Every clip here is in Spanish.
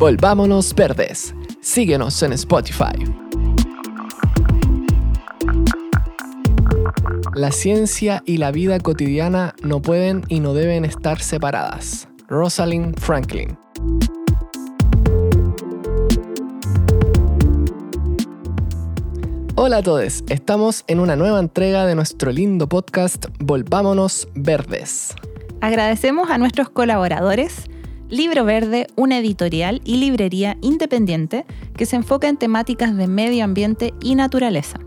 Volvámonos Verdes. Síguenos en Spotify. La ciencia y la vida cotidiana no pueden y no deben estar separadas. Rosalind Franklin. Hola a todos, estamos en una nueva entrega de nuestro lindo podcast Volvámonos Verdes. Agradecemos a nuestros colaboradores, Libro Verde, una editorial y librería independiente que se enfoca en temáticas de medio ambiente y naturaleza.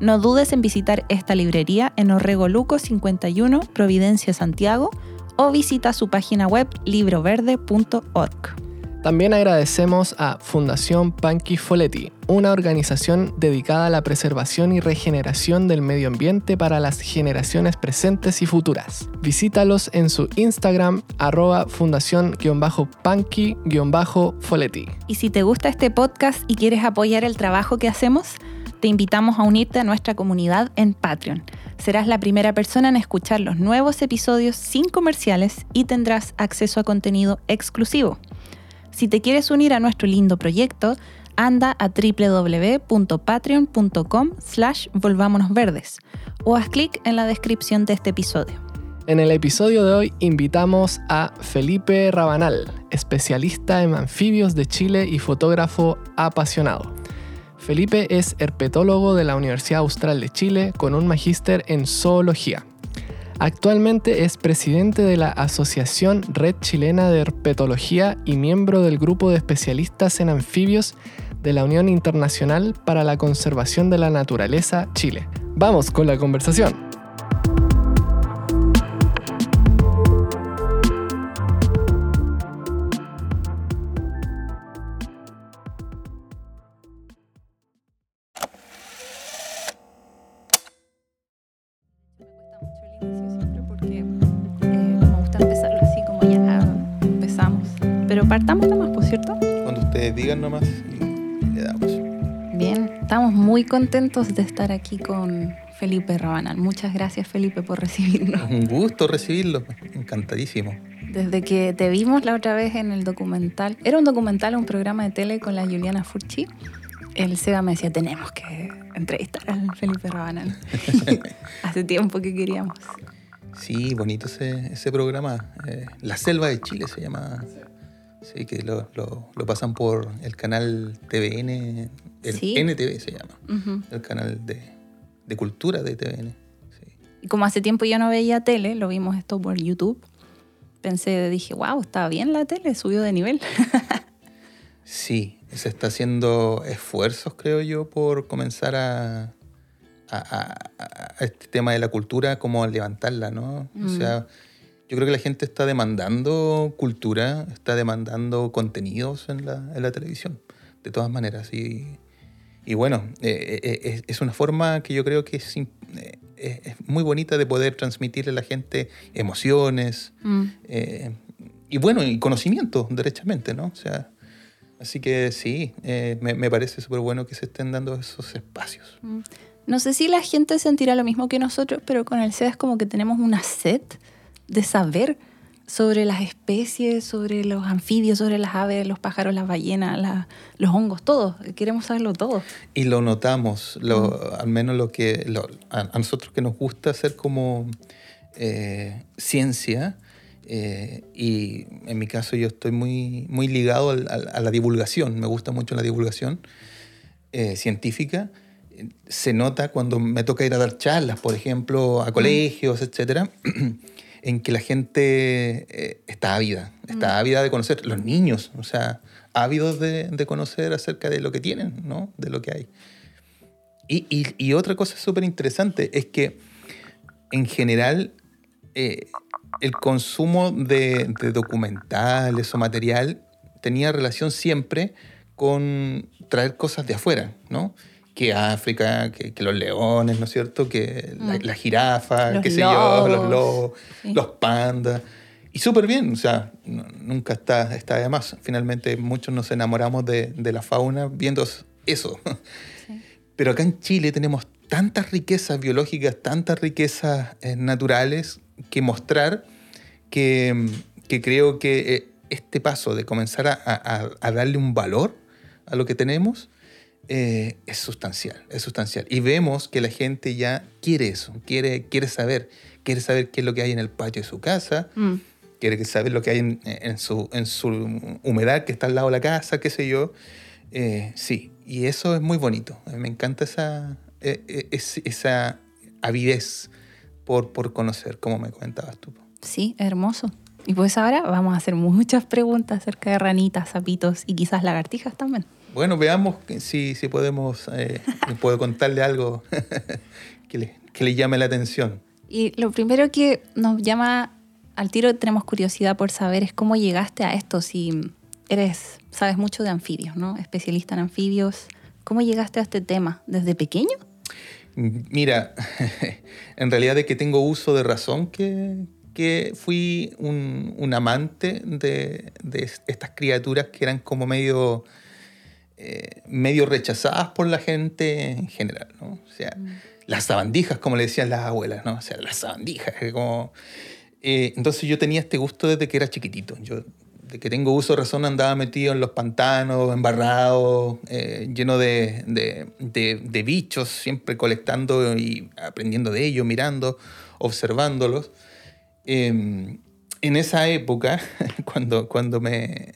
No dudes en visitar esta librería en Orrego Luco 51, Providencia, Santiago, o visita su página web libroverde.org. También agradecemos a Fundación Panqui Foletti, una organización dedicada a la preservación y regeneración del medio ambiente para las generaciones presentes y futuras. Visítalos en su Instagram arroba fundación-panqui-foletti. Y si te gusta este podcast y quieres apoyar el trabajo que hacemos, te invitamos a unirte a nuestra comunidad en Patreon. Serás la primera persona en escuchar los nuevos episodios sin comerciales y tendrás acceso a contenido exclusivo. Si te quieres unir a nuestro lindo proyecto, anda a www.patreon.com slash volvámonosverdes o haz clic en la descripción de este episodio. En el episodio de hoy invitamos a Felipe Rabanal, especialista en anfibios de Chile y fotógrafo apasionado. Felipe es herpetólogo de la Universidad Austral de Chile con un magíster en zoología. Actualmente es presidente de la Asociación Red Chilena de Herpetología y miembro del grupo de especialistas en anfibios de la Unión Internacional para la Conservación de la Naturaleza Chile. Vamos con la conversación. Partamos nomás, por cierto. Cuando ustedes digan nomás le damos. Bien, estamos muy contentos de estar aquí con Felipe Rabanal. Muchas gracias, Felipe, por recibirnos. Un gusto recibirlo, encantadísimo. Desde que te vimos la otra vez en el documental, era un documental, un programa de tele con la Juliana Furchi. El SEBA me decía, tenemos que entrevistar al Felipe Rabanal. Hace tiempo que queríamos. Sí, bonito ese, ese programa. Eh, la Selva de Chile se llama. Sí, que lo, lo, pasan por el canal TVN, el NTV se llama, el canal de, de, cultura de TVN. Y como hace tiempo yo no veía tele, lo vimos esto por YouTube, pensé, dije, wow, está bien la tele, subió de nivel. sí, se está haciendo esfuerzos, creo yo, por comenzar a, a, a, este tema de la cultura, como levantarla, ¿no? O mm. sea yo creo que la gente está demandando cultura, está demandando contenidos en la, en la televisión, de todas maneras. Y, y bueno, eh, eh, eh, es una forma que yo creo que es, es, muy bonita de poder transmitirle a la gente emociones mm. y bueno, y conocimiento, derechamente, ¿no? O sea, así que sí, me, me, parece súper bueno que se estén dando esos espacios. Mm. No sé si la gente sentirá lo mismo que nosotros, pero con el SED es como que tenemos una sed de saber sobre las especies, sobre los anfibios, sobre las aves, los pájaros, las ballenas, los hongos, todo. Queremos saberlo todo. Y lo notamos, lo, al menos lo que a, nosotros que nos gusta hacer como eh, ciencia. Eh, y en mi caso yo estoy muy, muy ligado a la divulgación, me gusta mucho la divulgación eh, científica. Se nota cuando me toca ir a dar charlas, por ejemplo, a colegios, etcétera en que la gente eh, está ávida, está mm. ávida de conocer, los niños, o sea, ávidos de, de, conocer acerca de lo que tienen, ¿no? De lo que hay. Y, y, y otra cosa súper interesante es que en general eh, el consumo de, de, documentales o material tenía relación siempre con traer cosas de afuera, ¿no? Que África, que, los leones, ¿no es cierto? Que la, mm. jirafa, qué sé yo, los lobos, los pandas. Y súper bien, o sea, nunca está, está de más. Finalmente muchos nos enamoramos de, de la fauna viendo eso. Pero acá en Chile tenemos tantas riquezas biológicas, tantas riquezas eh, naturales que mostrar que, que creo que este paso de comenzar a, a- a darle un valor a lo que tenemos eh, es sustancial, es sustancial. Y vemos que la gente ya quiere eso, quiere, quiere saber, quiere saber qué es lo que hay en el patio de su casa, Mm. quiere saber lo que hay en, en su, en su humedad que está al lado de la casa, qué sé yo. Eh, sí, y eso es muy bonito. A mí me encanta esa, eh, es- esa avidez por, por conocer, como me comentabas tú. Sí, hermoso. Y pues ahora vamos a hacer muchas preguntas acerca de ranitas, sapitos y quizás lagartijas también. Bueno, veamos si, si podemos, eh, puedo contarle algo que le, que le llame la atención. Y lo primero que nos llama al tiro, tenemos curiosidad por saber es cómo llegaste a esto, si eres, sabes mucho de anfibios, ¿no? Especialista en anfibios. ¿Cómo llegaste a este tema? ¿Desde pequeño? Mira, en realidad de que tengo uso de razón que, que fui un, un amante de, de estas criaturas que eran como medio, eh, medio rechazadas por la gente en general, ¿no? O sea, las sabandijas, como le decían las abuelas, ¿no? O sea, las sabandijas, que como... Eh, entonces yo tenía este gusto desde que era chiquitito. Yo, de que tengo uso de razón, andaba metido en los pantanos, embarrado, eh, lleno de, de- de- de bichos, siempre colectando y aprendiendo de ellos, mirando, observándolos. Eh, en esa época, cuando, cuando me,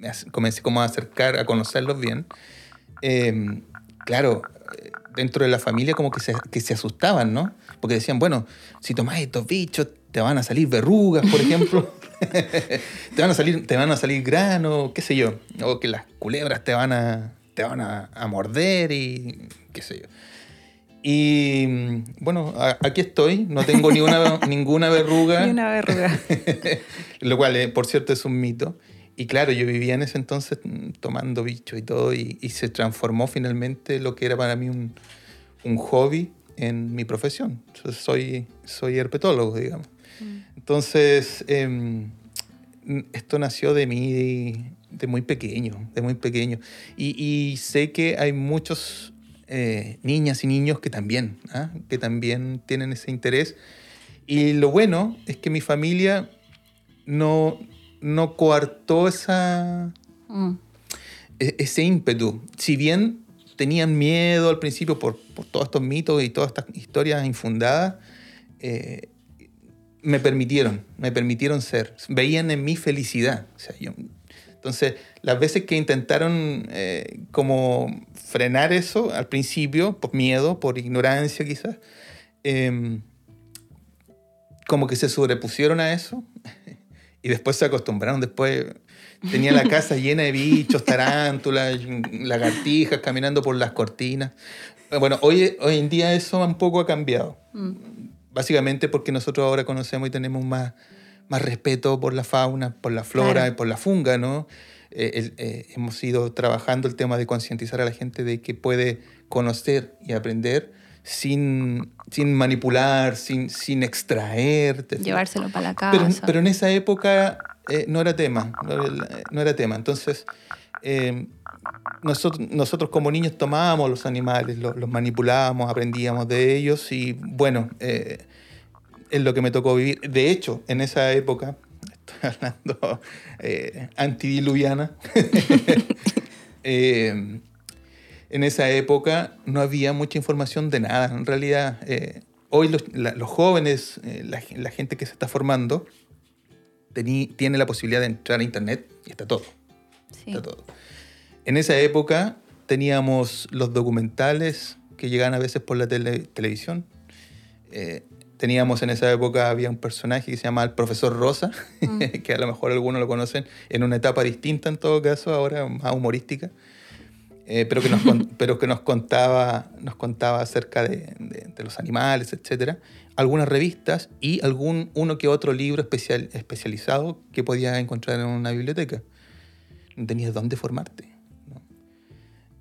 me comencé como a acercar, a conocerlos bien, eh, claro, dentro de la familia como que se, que se asustaban, ¿no? Porque decían, bueno, si tomás estos bichos, te van a salir verrugas, por ejemplo. te, van a salir, te van a salir granos, qué sé yo. O que las culebras te van a, te van a, a morder y qué sé yo. Y mm, bueno, a- aquí estoy, no tengo ni una, ninguna verruga. Ni una verruga. Lo cual, eh, por cierto, es un mito. Y claro, yo vivía en ese entonces mm, tomando bicho y todo, y, y se transformó finalmente lo que era para mí un, un hobby en mi profesión. Yo soy, soy herpetólogo, digamos. Entonces, em, esto nació de mí de muy pequeño, de muy pequeño. Y, y sé que hay muchos eh, niñas y niños que también, ¿ah? que también tienen ese interés. Y lo bueno es que mi familia no, no coartó esa, Mm. e- ese ímpetu. Si bien tenían miedo al principio por, por todos estos mitos y todas estas historias infundadas, eh, me permitieron, me permitieron ser. Veían en mí felicidad. O sea, yo- entonces, las veces que intentaron eh, como frenar eso al principio, por miedo, por ignorancia quizás, em, como que se sobrepusieron a eso y después se acostumbraron. Después tenía la casa llena de bichos, tarántulas, lagartijas caminando por las cortinas. Bueno, hoy, hoy en día eso un poco ha cambiado. Mm. Básicamente porque nosotros ahora conocemos y tenemos más, más respeto por la fauna, por la flora Claro. y por la funga, ¿no? Eh, eh, hemos ido trabajando el tema de concientizar a la gente de que puede conocer y aprender sin, sin manipular, sin, sin extraer. ¿te fijas? Llevárselo para la Pero, casa. pero en esa época eh, no era tema, no era, era tema. Entonces, eh, nosotros, nosotros como niños tomábamos los animales, los, los manipulábamos, aprendíamos de ellos y bueno, eh, es lo que me tocó vivir. De hecho, en esa época, estoy hablando eh, antidiluviana, eh, en esa época no había mucha información de nada. En realidad, eh, hoy los, la- los jóvenes, eh, la, la gente que se está formando, tení- tiene la posibilidad de entrar a internet y está todo. Sí. Está todo. En esa época teníamos los documentales que llegaban a veces por la tele- televisión. Eh, teníamos en esa época, había un personaje que se llama el profesor Rosa, que a lo mejor algunos lo conocen, en una etapa distinta en todo caso, ahora más humorística, eh, pero, que nos, pero que nos contaba, nos contaba acerca de, de- de los animales, etc. Algunas revistas y algún uno que otro libro especial, especializado que podías encontrar en una biblioteca. No tenías dónde formarte. ¿no?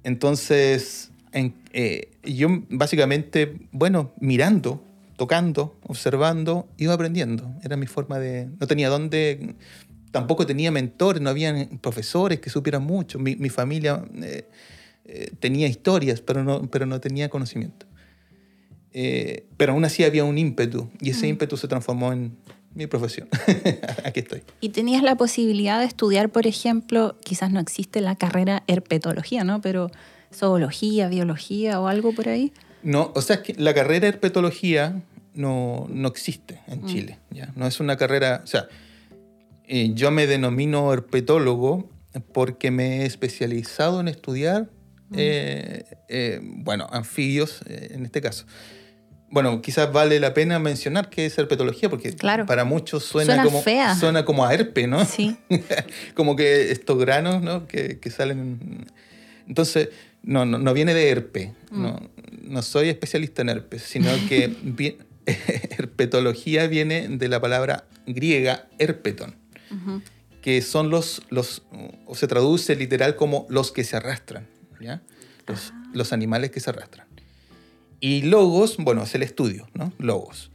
Entonces, en- eh, yo básicamente, bueno, mirando, tocando, observando, iba aprendiendo. Era mi forma de... No tenía dónde... Tampoco tenía mentores, no había profesores que supieran mucho. Mi, mi familia eh, eh, tenía historias, pero no, pero no tenía conocimiento. Eh, pero aún así había un ímpetu, y ese ímpetu se transformó en, mi profesión. Aquí estoy. Y tenías la posibilidad de estudiar, por ejemplo, quizás no existe la carrera herpetología, ¿no? Pero zoología, biología o algo por ahí. No, o sea, es que la carrera herpetología no, no existe en Chile. ¿ya? No es una carrera, o sea, eh, yo me denomino herpetólogo porque me he especializado en estudiar, eh, eh, bueno, anfibios eh, en este caso. Bueno, quizás vale la pena mencionar que es herpetología, porque Claro. para muchos suena, Suena como, fea. suena como a herpe, ¿no? Sí. como que estos granos ¿no? que, que salen. Entonces, no, no, no viene de herpe. Mm. No, no soy especialista en herpes, sino que vi- herpetología viene de la palabra griega herpeton, Ujú. que son los, los, o se traduce literal como los que se arrastran, ¿ya? Los, Ah. los animales que se arrastran. Y logos, bueno, es el estudio, ¿no? Logos.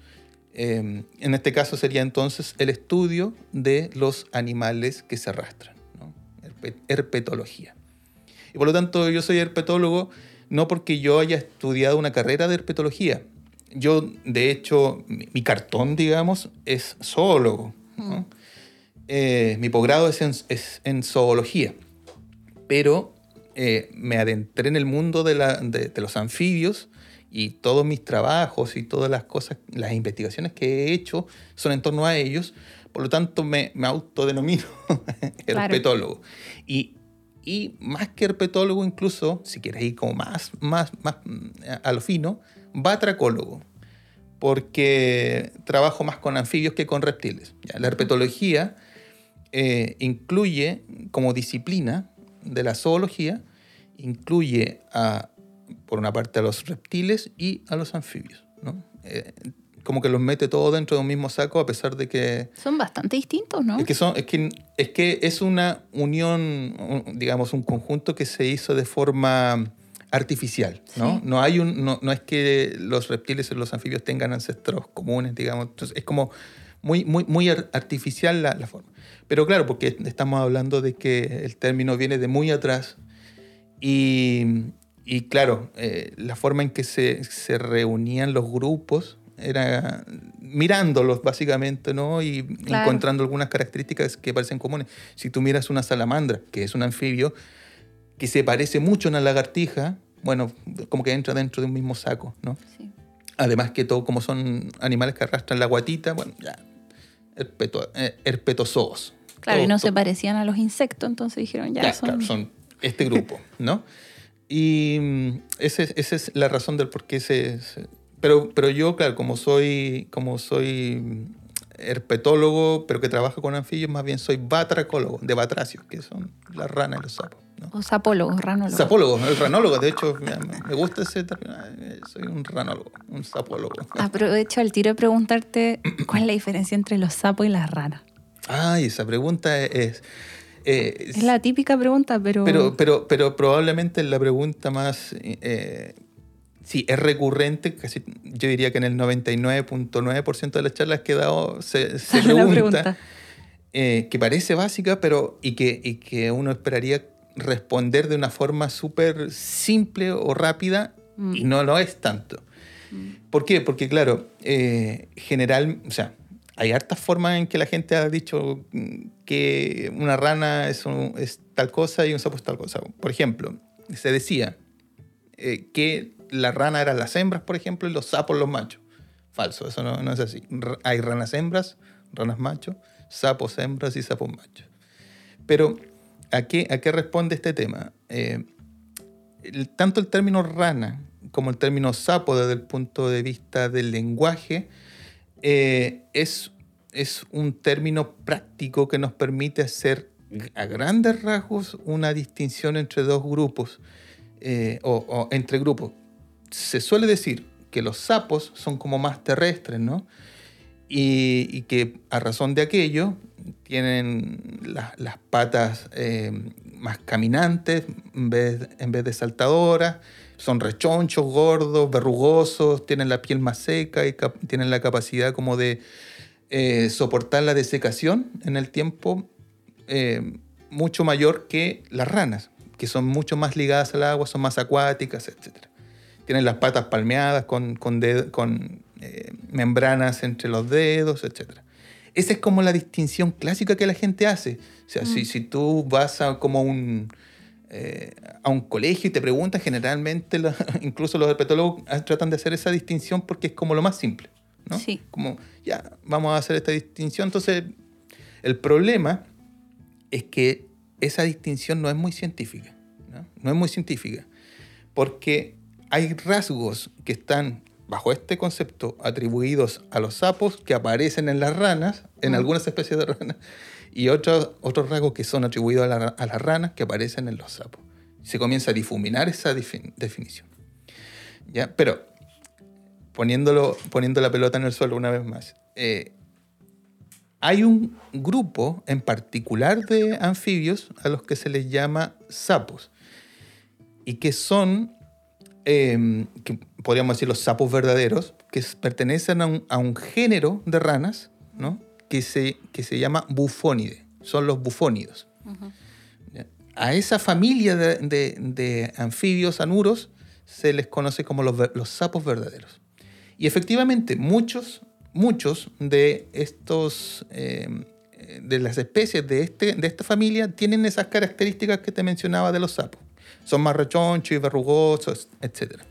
Eh, en este caso sería entonces el estudio de los animales que se arrastran, ¿no? Herpe- herpetología. Y por lo tanto yo soy herpetólogo no porque yo haya estudiado una carrera de herpetología. Yo, de hecho, mi, mi cartón, digamos, es zoólogo. ¿no? Eh, mi posgrado es en, es en zoología. Pero eh, me adentré en el mundo de, la- de- de los anfibios y todos mis trabajos y todas las cosas, las investigaciones que he hecho son en torno a ellos. Por lo tanto, me, me autodenomino herpetólogo. Y, y más que herpetólogo, incluso, si quieres ir como más, más, más mm, a lo fino, batracólogo. Porque trabajo más con anfibios que con reptiles. La herpetología eh, incluye como disciplina de la zoología, incluye a, por una parte a los reptiles y a los anfibios. ¿no? Eh, como que los mete todo dentro de un mismo saco a pesar de que Son bastante distintos, ¿no? es que, son, es, que, es que es una unión, un- digamos, un conjunto que se hizo de forma artificial, ¿no? Sí. No, hay un, no, no es que los reptiles y los anfibios tengan ancestros comunes, digamos. Entonces, es como muy, muy, muy ar- artificial la, la forma. Pero claro, porque estamos hablando de que el término viene de muy atrás y, y claro, eh, la forma en que se, se reunían los grupos era mirándolos básicamente, ¿no? Y Claro. encontrando algunas características que parecen comunes. Si tú miras una salamandra, que es un anfibio, que se parece mucho a una lagartija, bueno, como que entra dentro de un mismo saco, ¿no? Sí. Además que todo, como son animales que arrastran la guatita, bueno, ya, herpeto, eh, herpetozoos. Claro, Todo- y no se parecían a los insectos, entonces dijeron, ya, ya, son... claro, son este grupo, ¿no? Y mm, ese es- esa es la razón del por qué se... se- pero, pero yo, claro, como soy, como soy mm, herpetólogo, pero que trabaja con anfibios, más bien soy batracólogo, de batracios, que son las ranas y los sapos. ¿no? O sapólogos, ranólogos. El ranólogo, de hecho, me, gusta ese término. Soy un ranólogo, un sapólogo. Aprovecho al tiro de preguntarte cuál es la diferencia entre los sapos y las ranas. Ay, esa pregunta es... eh, Es la típica pregunta, pero... Pero, pero, pero probablemente la pregunta más... eh, sí, es recurrente, casi, yo diría que en el 99.9% de las charlas que he dado se, se pregunta, pregunta. eh, que parece básica, pero y que, y que uno esperaría responder de una forma súper simple o rápida Mm. y no lo es tanto. ¿Por qué? Porque, claro, eh, general, o sea, hay hartas formas en que la gente ha dicho mm, que una rana es, un- es tal cosa y un sapo es tal cosa. Por ejemplo, se decía eh, que la rana eran las hembras, por ejemplo, y los sapos los machos. Falso, eso no, no es así. Hay ranas hembras, ranas machos, sapos hembras y sapos machos. Pero, ¿a qué, a qué responde este tema? Eh, tanto el término rana como el término sapo desde el punto de vista del lenguaje eh, es, es un término práctico que nos permite hacer a grandes rasgos una distinción entre dos grupos eh, o, entre grupos. Se suele decir que los sapos son como más terrestres, ¿no? Y, que a razón de aquello tienen las patas eh, más caminantes en vez, en vez de saltadoras, son rechonchos, gordos, verrugosos, tienen la piel más seca y tienen la capacidad como de eh, soportar la desecación en el tiempo eh, mucho mayor que las ranas, que son mucho más ligadas al agua, son más acuáticas, etc. Tienen las patas palmeadas con, con, con eh, membranas entre los dedos, etc. esa es como la distinción clásica que la gente hace. O sea, si, si tú vas a como un, eh, a un colegio y te preguntan, generalmente la- incluso los herpetólogos ah, tratan de hacer esa distinción porque es como lo más simple. ¿no? Sí. Como, ya, vamos a hacer esta distinción. Entonces, el problema es que esa distinción no es muy científica. No, no es muy científica. Porque hay rasgos que están bajo este concepto atribuidos a los sapos que aparecen en las ranas, en Mm. algunas especies de ranas, y otros, otros rasgos que son atribuidos a, a las ranas que aparecen en los sapos. Se comienza a difuminar esa defin- definición. ¿Ya? Pero, poniéndolo, poniendo la pelota en el suelo una vez más, eh, hay un grupo en particular de anfibios a los que se les llama sapos y que son, eh, que podríamos decir los sapos verdaderos, que pertenecen a un, a un género de ranas ¿no? Que, se, que se llama bufónide, son los bufónidos. ¿Ya? A esa familia de, de- de anfibios anuros se les conoce como los, los sapos verdaderos. Y efectivamente, muchos, muchos de estos, eh, de las especies de, este, de esta familia tienen esas características que te mencionaba de los sapos. Son más rechonchos y verrugosos, etc.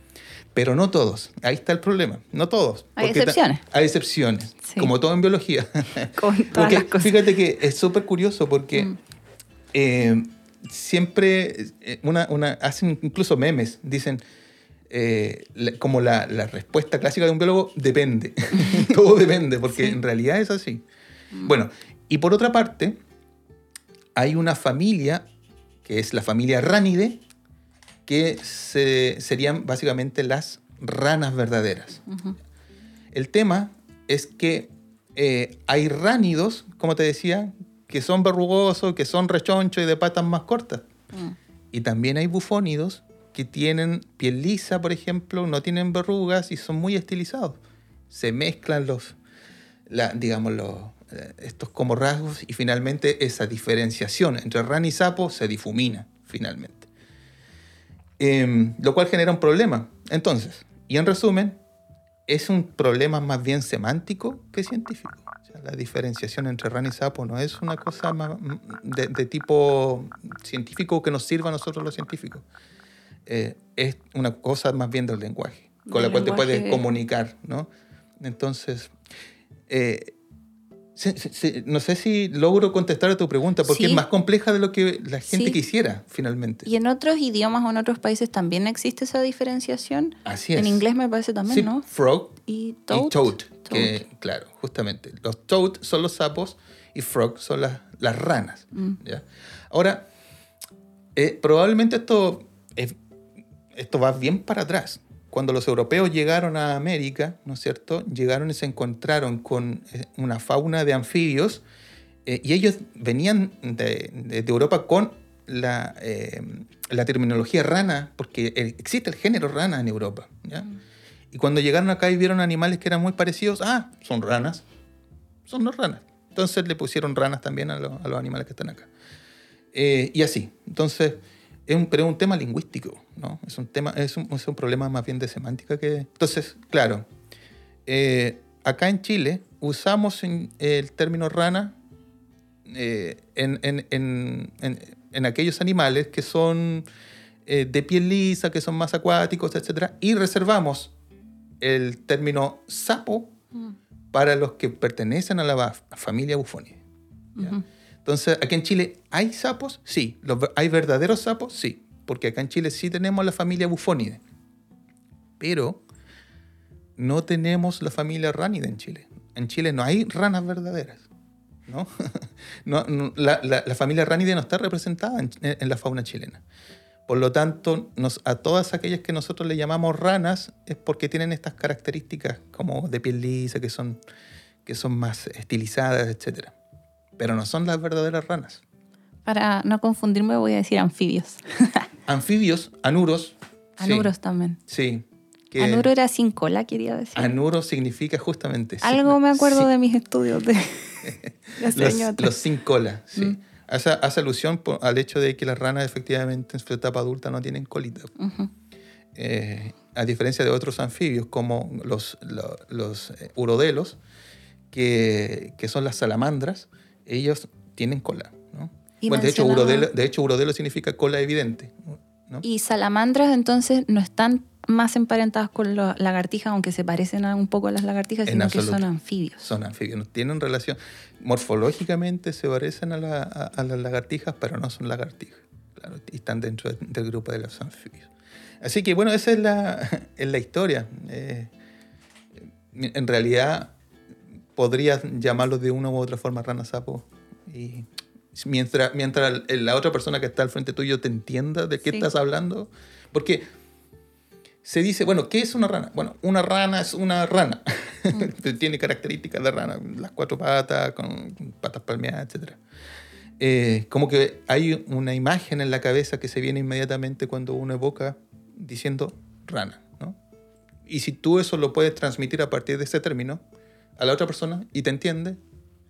Pero no todos. Ahí está el problema. No todos. Hay excepciones. Hay excepciones. Sí. Como todo en biología. Con todas Porque las cosas. fíjate que es súper curioso porque Mm. eh, siempre eh, una, una, hacen incluso memes, dicen eh, como la, la respuesta clásica de un biólogo, depende. Todo depende, porque Sí. en realidad es así. Bueno, y por otra parte, hay una familia, que es la familia Ránide, que se- serían básicamente las ranas verdaderas. El tema es que eh, hay ránidos, como te decía, que son verrugosos, que son rechonchos y de patas más cortas. Mm. Y también hay bufónidos que tienen piel lisa, por ejemplo, no tienen verrugas y son muy estilizados. Se mezclan los, la- digamos, los, eh, estos como rasgos y finalmente esa diferenciación entre rana y sapo se difumina finalmente. Em, lo cual genera un problema. Entonces, y en resumen, es un problema más bien semántico que científico. O sea, la diferenciación entre rana y sapo no es una cosa más de, de tipo científico que nos sirva a nosotros los científicos. Eh, es una cosa más bien del lenguaje, con la cual te puedes lenguaje. comunicar, ¿no? Entonces, eh, no sé si logro contestar a tu pregunta, porque Sí. es más compleja de lo que la gente quisiera, finalmente. ¿Y en otros idiomas o en otros países también existe esa diferenciación? Así es. En inglés me parece también, ¿no? frog Y toad. y toad, que, claro, justamente. Los toad son los sapos y frog son las, las ranas. Mm. ¿ya? Ahora, eh, probablemente esto, es- esto va bien para atrás. Cuando los europeos llegaron a América, ¿no es cierto? Llegaron y se encontraron con eh, una fauna de anfibios eh, y ellos venían de, de- Europa con la, eh, la terminología rana, porque existe el género rana en Europa. ¿ya? Y cuando llegaron acá y vieron animales que eran muy parecidos, ah, son ranas. Son las ranas. Entonces le pusieron ranas también a, lo- a los animales que están acá. Eh, y así. Entonces, es un, pero es un tema lingüístico, ¿no? Es un, tema, es un, es un problema más bien de semántica que... Entonces, claro, eh, acá en Chile usamos el término rana eh, en, en- en- en- en aquellos animales que son eh, de piel lisa, que son más acuáticos, etc. Y reservamos el término sapo Mm. para los que pertenecen a la familia bufónide. ¿ya? Ujú. Entonces, aquí en Chile, ¿hay sapos? Sí. ¿Los ¿Hay verdaderos sapos? Sí. Porque acá en Chile sí tenemos la familia bufónide. Pero no tenemos la familia ránide en Chile. En Chile no hay ranas verdaderas. ¿no? No, no, la, la- la familia ránide no está representada en, en la fauna chilena. Por lo tanto, nos- a todas aquellas que nosotros le llamamos ranas es porque tienen estas características como de piel lisa, que son, que son más estilizadas, etc. Pero no son las verdaderas ranas. Para no confundirme voy a decir anfibios. Anfibios, anuros. sí, Anuros también. Sí. que Anuro era sin cola, quería decir. anuro significa justamente... sí, Algo me acuerdo sí, de mis estudios de, los, los sin cola, sí. Mm. Hace, hace alusión al hecho de que las ranas efectivamente en su etapa adulta no tienen colita. Eh, a diferencia de otros anfibios como los, lo- los, eh, urodelos, que, que son las salamandras, ellos tienen cola. ¿no? Y Bueno, de, hecho, urodelo, de hecho, urodelo significa cola evidente. ¿no? Y salamandras entonces no están más emparentadas con las lagartijas, aunque se parecen a un poco a las lagartijas, En sino que son anfibios. Son anfibios, no tienen relación. Morfológicamente se parecen a, la- a- a las lagartijas, pero no son lagartijas. Claro, y están dentro de- del grupo de los anfibios. Así que bueno, esa es la, es la historia. Eh, en realidad podrías llamarlos de una u otra forma rana sapo. Y mientras, mientras la otra persona que está al frente tuyo te entienda de qué Sí. estás hablando. Porque se dice, bueno, ¿qué es una rana? Bueno, una rana es una rana. Tiene características de rana, las cuatro patas, con patas palmeadas, etc. Eh, como que hay una imagen en la cabeza que se viene inmediatamente cuando uno evoca diciendo rana. ¿no? Y si tú eso lo puedes transmitir a partir de ese término a la otra persona y te entiende,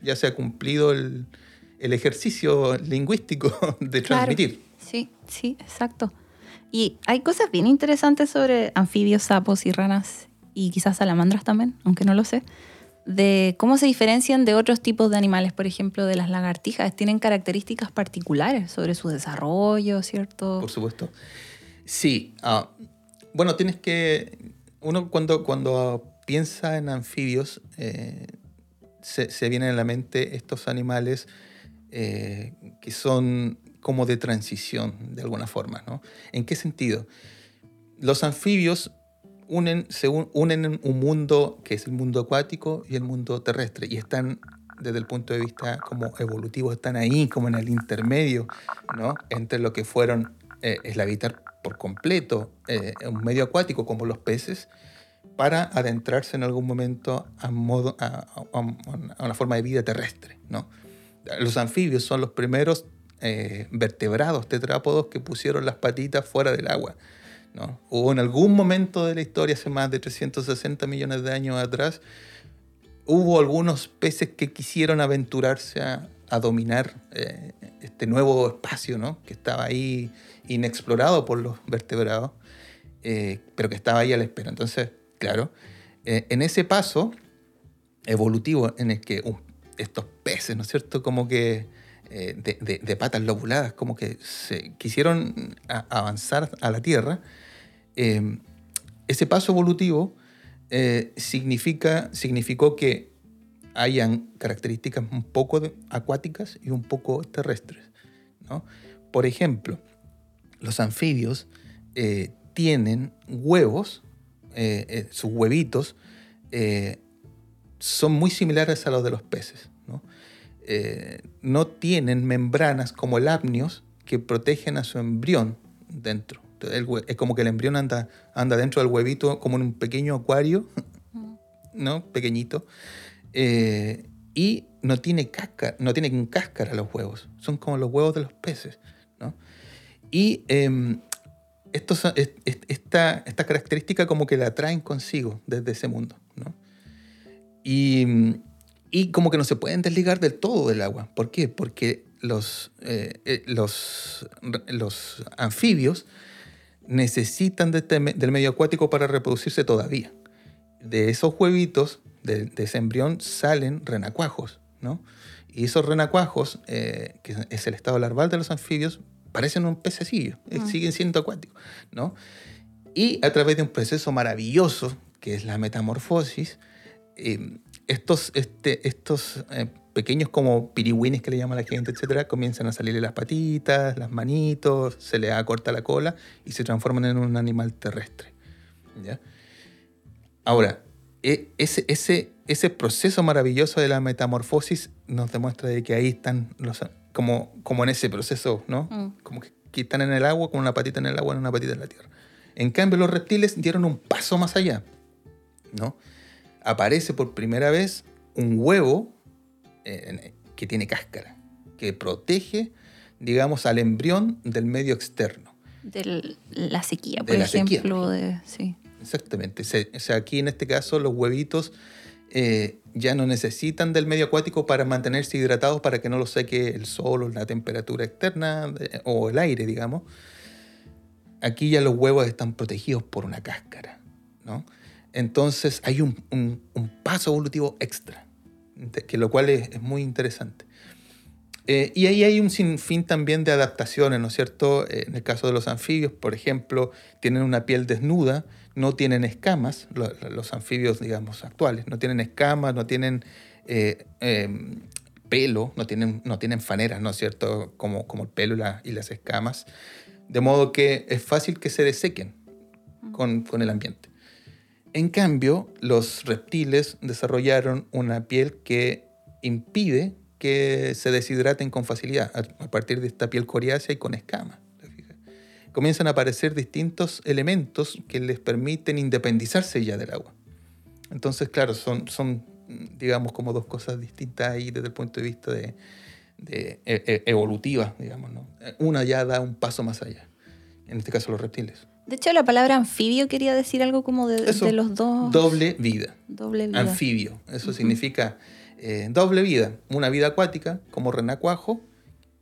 ya se ha cumplido el, el ejercicio lingüístico de Claro. transmitir. Sí, sí, exacto. Y hay cosas bien interesantes sobre anfibios, sapos y ranas, y quizás salamandras también, aunque no lo sé, de cómo se diferencian de otros tipos de animales, por ejemplo, de las lagartijas. Tienen características particulares sobre su desarrollo, ¿cierto? Por supuesto. Sí. ah, bueno, tienes que. Uno cuando, cuando piensa en anfibios, eh, se, vienen a la mente estos animales eh, que son como de transición, de alguna forma. ¿no? ¿En qué sentido? Los anfibios unen, se un- unen en un mundo que es el mundo acuático y el mundo terrestre y están desde el punto de vista como evolutivo, están ahí como en el intermedio, ¿no? Entre lo que fueron eh, por completo eh, un medio acuático como los peces para adentrarse en algún momento a, modo, a, una forma de vida terrestre, ¿no? Los anfibios son los primeros eh, vertebrados tetrápodos que pusieron las patitas fuera del agua. ¿no? Hubo en algún momento de la historia, hace más de 360 millones de años atrás, hubo algunos peces que quisieron aventurarse a, a dominar eh, este nuevo espacio ¿no? que estaba ahí inexplorado por los vertebrados, eh, pero que estaba ahí a la espera. Entonces, claro, eh, en ese paso evolutivo en el que uh, estos peces, ¿no es cierto? Como que eh, de, patas lobuladas, como que se quisieron avanzar a la Tierra, eh, ese paso evolutivo eh, significa, significó que hayan características un poco acuáticas y un poco terrestres. ¿no? Por ejemplo, los anfibios tienen huevos, eh, eh, sus huevitos eh, son muy similares a los de los peces. ¿no? No tienen membranas como el apnios que protegen a su embrión dentro. El es como que el embrión anda, anda dentro del huevito como en un pequeño acuario, ¿no? Pequeñito. Eh, y no tiene cáscara, no tienen cáscara los huevos. Son como los huevos de los peces, ¿no? Y em, esta, característica como que la traen consigo desde ese mundo, ¿no? Y, como que no se pueden desligar del todo del agua. ¿Por qué? Porque los, eh, eh, los, los anfibios necesitan este del medio acuático para reproducirse todavía. De esos huevitos, de, de ese embrión, salen renacuajos, ¿no? Y esos renacuajos, eh, que es el estado larval de los anfibios, parecen un pececillo, eh, Mm. siguen siendo acuáticos, ¿no? Y a través de un proceso maravilloso, que es la metamorfosis, eh, estos, este, estos eh, pequeños como pirigüines que le llama la gente, etcétera, comienzan a salirle las patitas, las manitos, se les acorta la cola y se transforman en un animal terrestre. ¿ya? Ahora, e- ese, ese, ese proceso maravilloso de la metamorfosis nos demuestra de que ahí están los, como, como en ese proceso, ¿no? Mm. Como que, que están en el agua, con una patita en el agua y una patita en la tierra. En cambio, los reptiles dieron un paso más allá, ¿no? Aparece por primera vez un huevo eh, que tiene cáscara, que protege, digamos, al embrión del medio externo. De la sequía, De por la sequía, ejemplo. de, sí. Exactamente. O sea, aquí en este caso los huevitos eh, ya no necesitan del medio acuático para mantenerse hidratados para que no los seque el sol o la temperatura externa o el aire, digamos. Aquí ya los huevos están protegidos por una cáscara, ¿no? Entonces hay un, un- un paso evolutivo extra, que lo cual es, es muy interesante. Eh, y ahí hay un sinfín también de adaptaciones, ¿no es cierto? Eh, en el caso de los anfibios, por ejemplo, tienen una piel desnuda, no tienen escamas, lo- los anfibios, digamos, actuales, no tienen escamas, no tienen eh, eh, pelo, no tienen, no tienen faneras, ¿no es cierto? Como, como el pelo y, la- y las escamas. De modo que es fácil que se desequen con, con el ambiente. En cambio, los reptiles desarrollaron una piel que impide que se deshidraten con facilidad a partir de esta piel coriácea y con escamas. Comienzan a aparecer distintos elementos que les permiten independizarse ya del agua. Entonces, claro, son, son digamos, como dos cosas distintas ahí desde el punto de vista de, de e- e- evolutiva, digamos, ¿no? Una ya da un paso más allá. En este caso, los reptiles. De hecho, la palabra anfibio quería decir algo como de, Eso, de los dos. Doble vida. doble vida. Anfibio. Eso significa eh, doble vida. Una vida acuática como renacuajo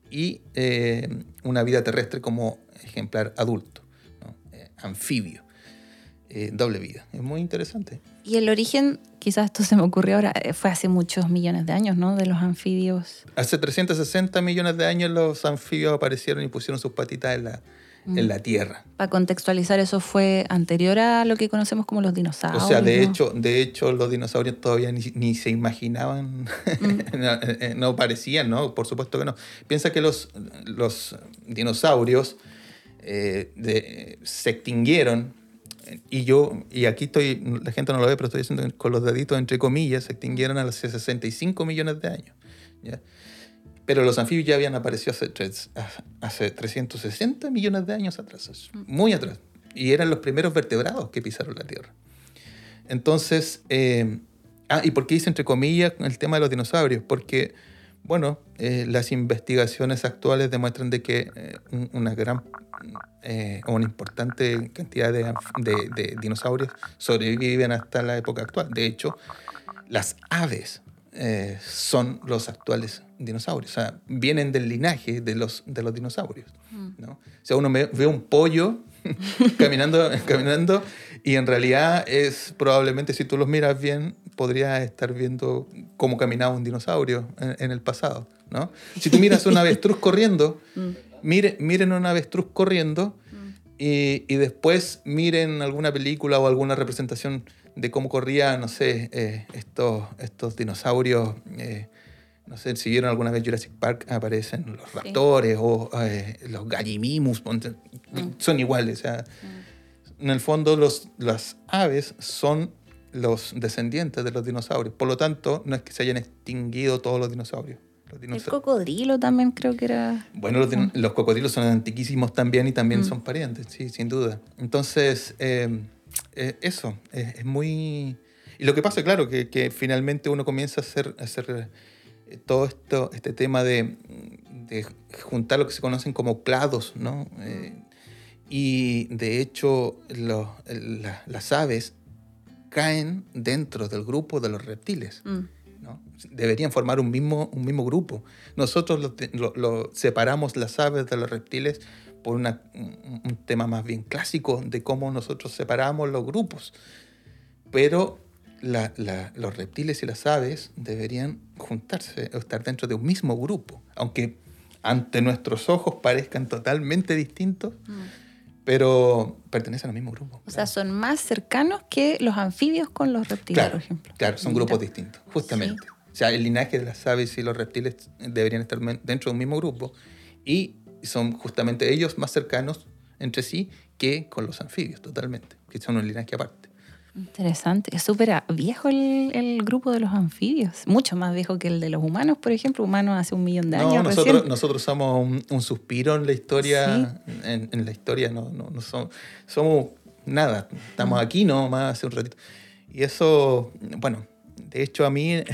y eh, una vida terrestre como ejemplar adulto. ¿no? Eh, anfibio. Eh, doble vida. Es muy interesante. Y el origen, quizás esto se me ocurrió ahora, eh, fue hace muchos millones de años, ¿no? De los anfibios. Hace 360 millones de años los anfibios aparecieron y pusieron sus patitas en la, en la tierra. Para contextualizar, eso fue anterior a lo que conocemos como los dinosaurios. O sea, de ¿no? hecho, de hecho, los dinosaurios todavía ni, ni se imaginaban, no, eh, no parecían, ¿no? Por supuesto que no. Piensa que los, los dinosaurios eh, de- se extinguieron, y yo, y aquí estoy, la gente no lo ve, pero estoy diciendo con los deditos entre comillas, se extinguieron hace 65 millones de años. ¿ya? Pero los anfibios ya habían aparecido hace, hace 360 millones de años atrás, muy atrás. Y eran los primeros vertebrados que pisaron la Tierra. Entonces, eh, ah, ¿y por qué hice entre comillas el tema de los dinosaurios? Porque, bueno, eh, las investigaciones actuales demuestran de que eh, un- una gran, eh, una importante cantidad de, de- de dinosaurios sobreviven hasta la época actual. De hecho, las aves eh, son los actuales dinosaurios, o sea, vienen del linaje de los, de los dinosaurios. ¿no? O sea, uno ve un pollo caminando, caminando y en realidad es probablemente, si tú los miras bien, podría estar viendo cómo caminaba un dinosaurio en, en el pasado. ¿no? Si tú miras un avestruz corriendo, mire, miren un avestruz corriendo y, y después miren alguna película o alguna representación de cómo corría, no sé, eh, estos, estos dinosaurios. eh, no sé si vieron alguna vez Jurassic Park, aparecen los raptores o eh, los gallimimus, ponte- son iguales. O sea, En el fondo, los, las aves son los descendientes de los dinosaurios. Por lo tanto, no es que se hayan extinguido todos los dinosaurios. Los El cocodrilo también creo que era. bueno, los, cocodrilos son antiquísimos también y también son parientes, sí, sin duda. Entonces, eh, eh, eso, es, es muy... Y lo que pasa, claro, que, que finalmente uno comienza a hacer, a hacer eh, todo esto, este tema de, de juntar lo que se conocen como clados, ¿no? Eh, y de hecho, la- las aves caen dentro del grupo de los reptiles. Mm. ¿no? Deberían formar un mismo, un mismo grupo. Nosotros lo, lo- lo separamos las aves de los reptiles por una- un, un tema más bien clásico de cómo nosotros separamos los grupos. Pero la- la- los reptiles y las aves deberían juntarse o estar dentro de un mismo grupo, aunque ante nuestros ojos parezcan totalmente distintos, pero pertenecen al mismo grupo. O sea, son más cercanos que los anfibios con los reptiles, Claro, por ejemplo. claro, son grupos distintos, justamente. O sea, el linaje de las aves y los reptiles deberían estar dentro de un mismo grupo y son justamente ellos más cercanos entre sí que con los anfibios, totalmente, que son un linaje aparte. Interesante. Es súper viejo el, el grupo de los anfibios. Mucho más viejo que el de los humanos, por ejemplo. Humanos hace un millón de No, años nosotros, recién. nosotros somos un, un suspiro en la historia, en, en la historia no, no, no somos, somos nada, estamos aquí nomás hace un ratito. Y eso, bueno, de hecho a mí, en,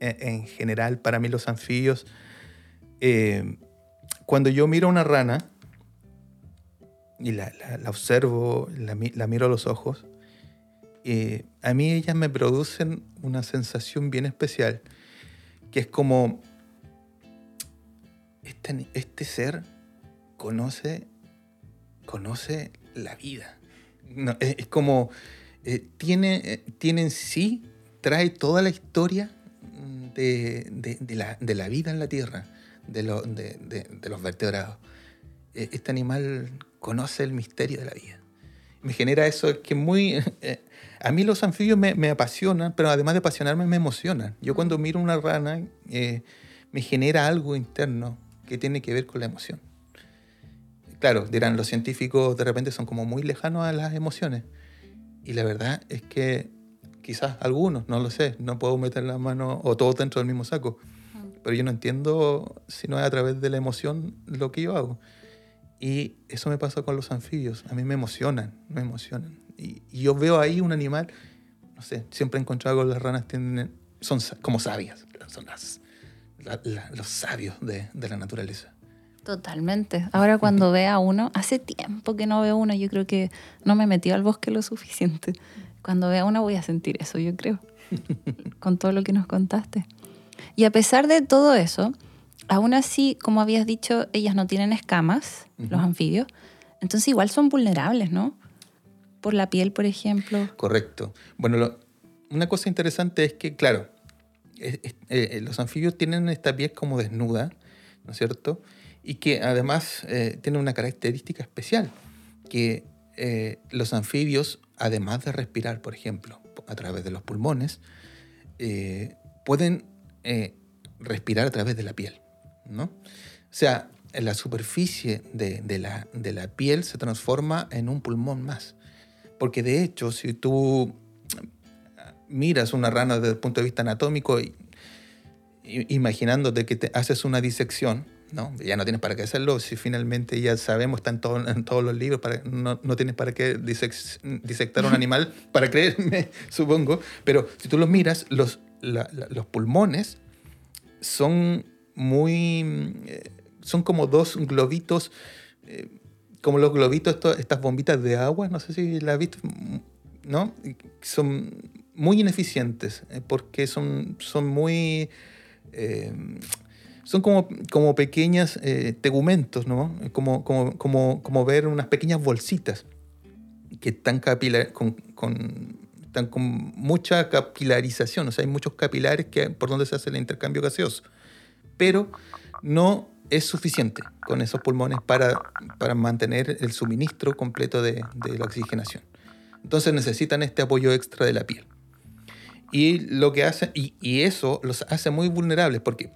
en general, para mí los anfibios, eh, cuando yo miro a una rana y la, la- la observo, la, la miro a los ojos, eh, a mí ellas me producen una sensación bien especial, que es como este, ser conoce, conoce la vida. Es, como, eh, tiene, eh, tiene en sí, trae toda la historia de, de- la, de la vida en la Tierra, de, lo- los vertebrados. Eh, Este animal conoce el misterio de la vida. Me genera eso que muy... a mí los anfibios me, me apasionan, pero además de apasionarme me emocionan. Yo cuando miro una rana eh, me genera algo interno que tiene que ver con la emoción. Claro, dirán, los científicos de repente son como muy lejanos a las emociones. Y la verdad es que quizás algunos, no lo sé, no puedo meter la mano o todos dentro del mismo saco. Pero yo no entiendo si no es a través de la emoción lo que yo hago. Y eso me pasa con los anfibios. A mí me emocionan, me emocionan. Y, y yo veo ahí un animal, no sé, siempre he encontrado que las ranas tienen, son como sabias, son las, la- la- los sabios de, de la naturaleza. Totalmente. Ahora cuando vea uno, hace tiempo que no veo uno, yo creo que no me metí al bosque lo suficiente. Cuando vea uno voy a sentir eso, yo creo, con todo lo que nos contaste. Y a pesar de todo eso, aún así, como habías dicho, ellas no tienen escamas, los Ujú. anfibios, entonces igual son vulnerables, ¿no? Por la piel, por ejemplo. Correcto. Bueno, una cosa interesante es que, claro, es- eh, los anfibios tienen esta piel como desnuda, ¿no es cierto? Y que además eh, tiene una característica especial, que eh, los anfibios, además de respirar, por ejemplo, a través de los pulmones, eh, pueden eh, respirar a través de la piel, ¿no? O sea, la superficie de la piel se transforma en un pulmón más. Porque de hecho, si tú miras una rana desde el punto de vista anatómico, y, i- imaginándote que te haces una disección, ¿no? ya no tienes para qué hacerlo, si finalmente ya sabemos, está en, todo- en todos los libros, para, no, no tienes para qué disec- disectar un animal, para creerme, supongo, pero si tú los miras, los, la- la- los pulmones son muy... eh, son como dos globitos, eh, como los globitos, estas bombitas de agua, no sé si la has visto, ¿no? Son muy ineficientes eh, porque son, son muy... eh, son como, como pequeñas eh, tegumentos, ¿no? Como, como, como, como ver unas pequeñas bolsitas que están, capila- con, con- están con mucha capilarización, o sea, hay muchos capilares que, por donde se hace el intercambio gaseoso. Pero no es suficiente con esos pulmones para, para mantener el suministro completo de, de la oxigenación. Entonces necesitan este apoyo extra de la piel. Y, lo que hace, y, y eso los hace muy vulnerables porque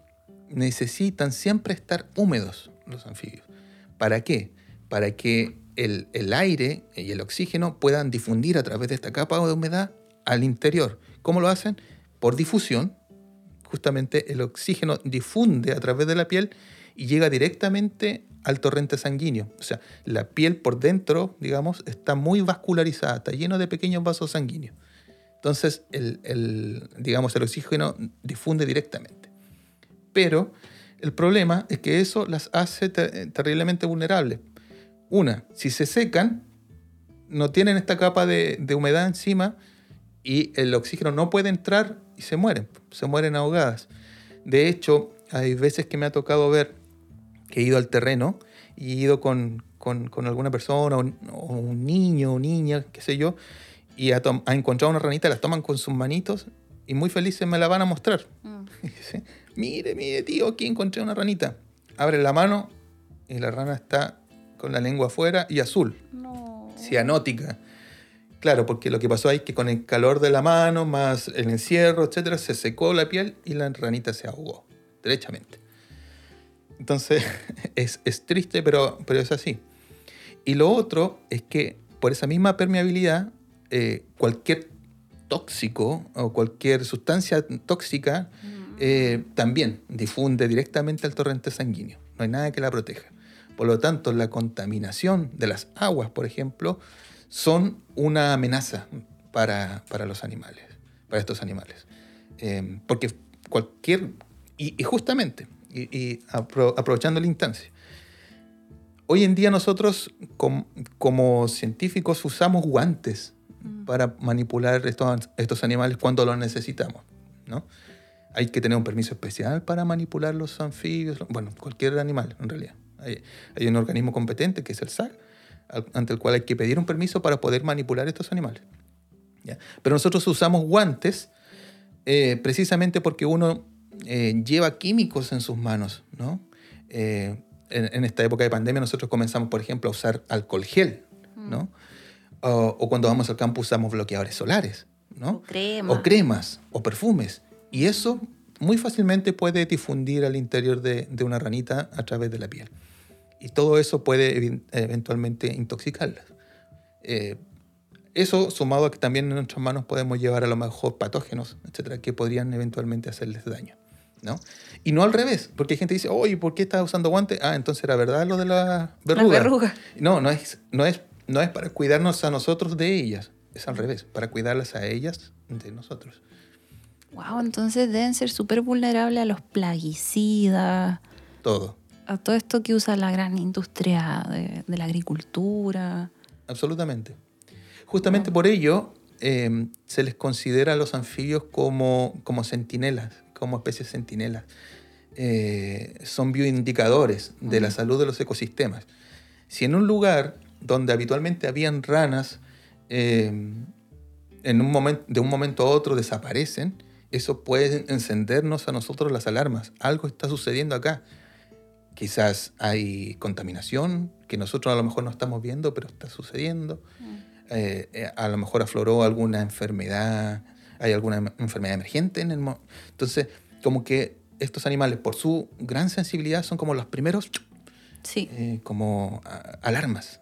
necesitan siempre estar húmedos los anfibios. ¿Para qué? Para que el, el aire y el oxígeno puedan difundir a través de esta capa de humedad al interior. ¿Cómo lo hacen? Por difusión. Justamente el oxígeno difunde a través de la piel y llega directamente al torrente sanguíneo. O sea, la piel por dentro, digamos, está muy vascularizada, está lleno de pequeños vasos sanguíneos. Entonces, el, digamos, el oxígeno difunde directamente. Pero el problema es que eso las hace ter terriblemente vulnerables. Una, si se secan, no tienen esta capa de, de, humedad encima y el oxígeno no puede entrar y se mueren, se mueren ahogadas. De hecho, hay veces que me ha tocado ver que he ido al terreno y he ido con, con, con alguna persona o un, o un, niño o niña, qué sé yo, y ha, ha, encontrado una ranita, las toman con sus manitos y muy felices me la van a mostrar. Mm. Y dice, mire, mire, tío, aquí encontré una ranita. Abre la mano y la rana está con la lengua afuera y azul, no. cianótica. Claro, porque lo que pasó ahí es que con el calor de la mano, más el encierro, etcétera, se secó la piel y la ranita se ahogó, derechamente. Entonces, es, es triste, pero, pero, es así. Y lo otro es que por esa misma permeabilidad, eh, cualquier tóxico o cualquier sustancia tóxica eh, también difunde directamente al torrente sanguíneo. No hay nada que la proteja. Por lo tanto, la contaminación de las aguas, por ejemplo, son una amenaza para, para los animales, para estos animales. Eh, porque cualquier... Y, y justamente, y, y apro, aprovechando la instancia, hoy en día nosotros com, como científicos usamos guantes mm. para manipular estos, estos animales cuando los necesitamos, ¿no? Hay que tener un permiso especial para manipular los anfibios, bueno, cualquier animal en realidad. Hay, hay un organismo competente que es el SAC, ante el cual hay que pedir un permiso para poder manipular estos animales. ¿ya? Pero nosotros usamos guantes eh, precisamente porque uno eh, lleva químicos en sus manos, ¿no? Eh, en, esta época de pandemia nosotros comenzamos, por ejemplo, a usar alcohol gel, ¿no? O, cuando vamos al campo usamos bloqueadores solares, ¿no? O cremas. O cremas, o perfumes. Y eso muy fácilmente puede difundir al interior de, de una ranita a través de la piel. Y todo eso puede eventualmente intoxicarlas. Eh, eso sumado a que también en nuestras manos podemos llevar a lo mejor patógenos, etcétera, que podrían eventualmente hacerles daño. ¿No? Y no al revés, porque hay gente que dice, oye, ¿por qué estás usando guantes? Ah, entonces era verdad lo de la verruga. No, no es, no, es, no es para cuidarnos a nosotros de ellas, es al revés, para cuidarlas a ellas de nosotros. Wow, entonces deben ser súper vulnerables a los plaguicidas. Todo. A todo esto que usa la gran industria de, de la agricultura. Absolutamente. Justamente por ello eh, se les considera a los anfibios como, como centinelas, como especies centinelas. Eh, son bioindicadores de la salud de los ecosistemas. Si en un lugar donde habitualmente habían ranas, eh, en un momento, de un momento a otro desaparecen, eso puede encendernos a nosotros las alarmas. Algo está sucediendo acá. Quizás hay contaminación que nosotros a lo mejor no estamos viendo, pero está sucediendo. Mm. Eh, a lo mejor afloró alguna enfermedad, hay alguna enfermedad emergente en el... Entonces, como que estos animales, por su gran sensibilidad, son como los primeros... Sí. Eh, como alarmas.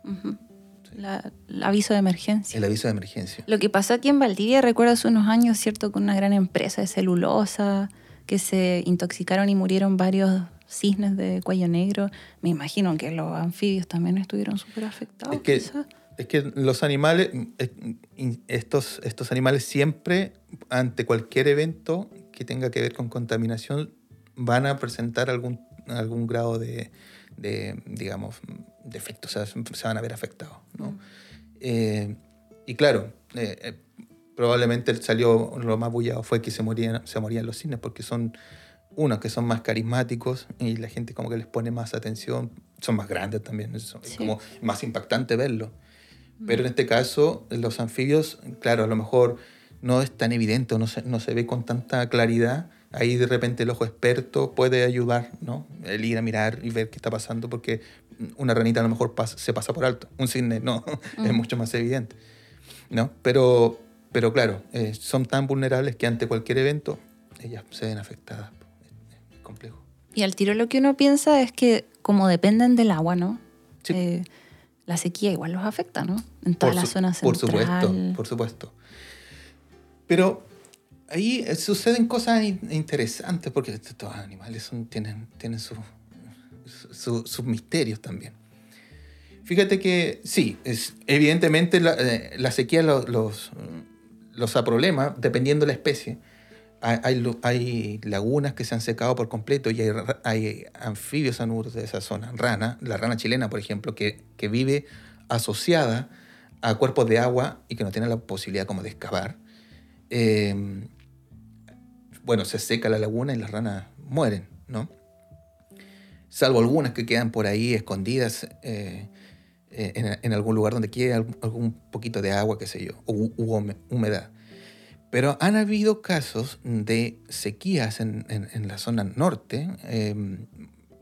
el aviso de emergencia. El aviso de emergencia. Lo que pasó aquí en Valdivia, recuerdo hace unos años, ¿cierto? Con una gran empresa de celulosa, que se intoxicaron y murieron varios cisnes de cuello negro. Me imagino que los anfibios también estuvieron súper afectados. Es que, es que los animales, estos, estos animales siempre, ante cualquier evento que tenga que ver con contaminación, van a presentar algún, algún grado de, de digamos, defecto, o sea, se van a ver afectados. ¿no? Mm. Eh, y claro, eh, eh, probablemente salió lo más bullado fue que se morían, se morían los cines porque son unos que son más carismáticos y la gente como que les pone más atención, son más grandes también, es como más impactante verlo. Pero en este caso, los anfibios, claro, a lo mejor no es tan evidente, no se, no se ve con tanta claridad. Ahí de repente el ojo experto puede ayudar, ¿no? El ir a mirar y ver qué está pasando, porque una ranita a lo mejor se pasa por alto. Un cisne no, es mucho más evidente, ¿no? Pero, pero claro, eh, son tan vulnerables que ante cualquier evento ellas se ven afectadas. Es, complejo. Y al tiro lo que uno piensa es que como dependen del agua, ¿no? Sí. Eh, la sequía igual los afecta, ¿no? En todas las zonas Por supuesto, por supuesto. Pero ahí eh, suceden cosas interesantes porque estos animales tienen, tienen sus misterios también. Fíjate que sí, es, evidentemente la, eh, sequía los, los, los problema dependiendo de la especie hay, lagunas que se han secado por completo y hay, anfibios anuros de esa zona. Rana, la rana chilena, por ejemplo, que, vive asociada a cuerpos de agua y que no tiene la posibilidad como de excavar. Em, bueno, se seca la laguna y las ranas mueren, ¿no? Salvo algunas que quedan por ahí escondidas eh, eh, en, algún lugar donde quede algún poquito de agua, qué sé yo, o humedad. Pero han habido casos de sequías en, la zona norte, em,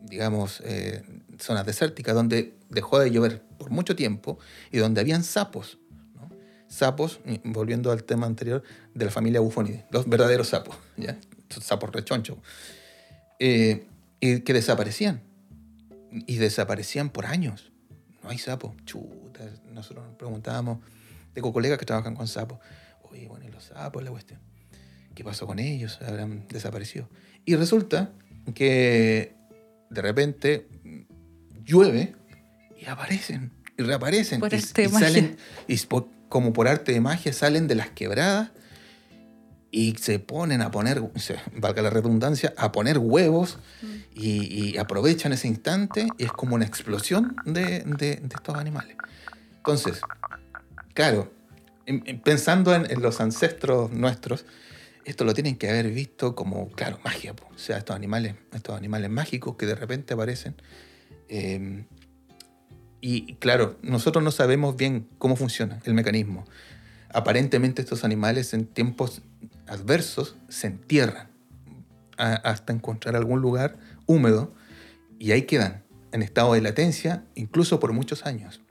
digamos, eh, zonas desérticas, donde dejó de llover por mucho tiempo y donde habían sapos. Sapos, volviendo al tema anterior, de la familia Bufonidae, los verdaderos sapos, ¿ya? sapos rechonchos, eh, y que desaparecían. Y desaparecían por años. No hay sapos. Chuta, nosotros nos preguntábamos, tengo colegas que trabajan con sapos Oye, bueno, y los sapos, la cuestión. ¿Qué pasó con ellos? Habrán desaparecido. Y resulta que de repente llueve y aparecen y reaparecen. Por y, arte de salen, y como por arte de magia, salen de las quebradas y se ponen a poner, valga la redundancia, a poner huevos mm. y, aprovechan ese instante y es como una explosión de, de, de estos animales. Entonces, claro, pensando en, los ancestros nuestros, esto lo tienen que haber visto como, claro, magia. O sea, estos animales, estos animales mágicos que de repente aparecen. Em, y claro, nosotros no sabemos bien cómo funciona el mecanismo. Aparentemente estos animales en tiempos adversos se entierran. hasta encontrar algún lugar húmedo y ahí quedan, en estado de latencia, incluso por muchos años.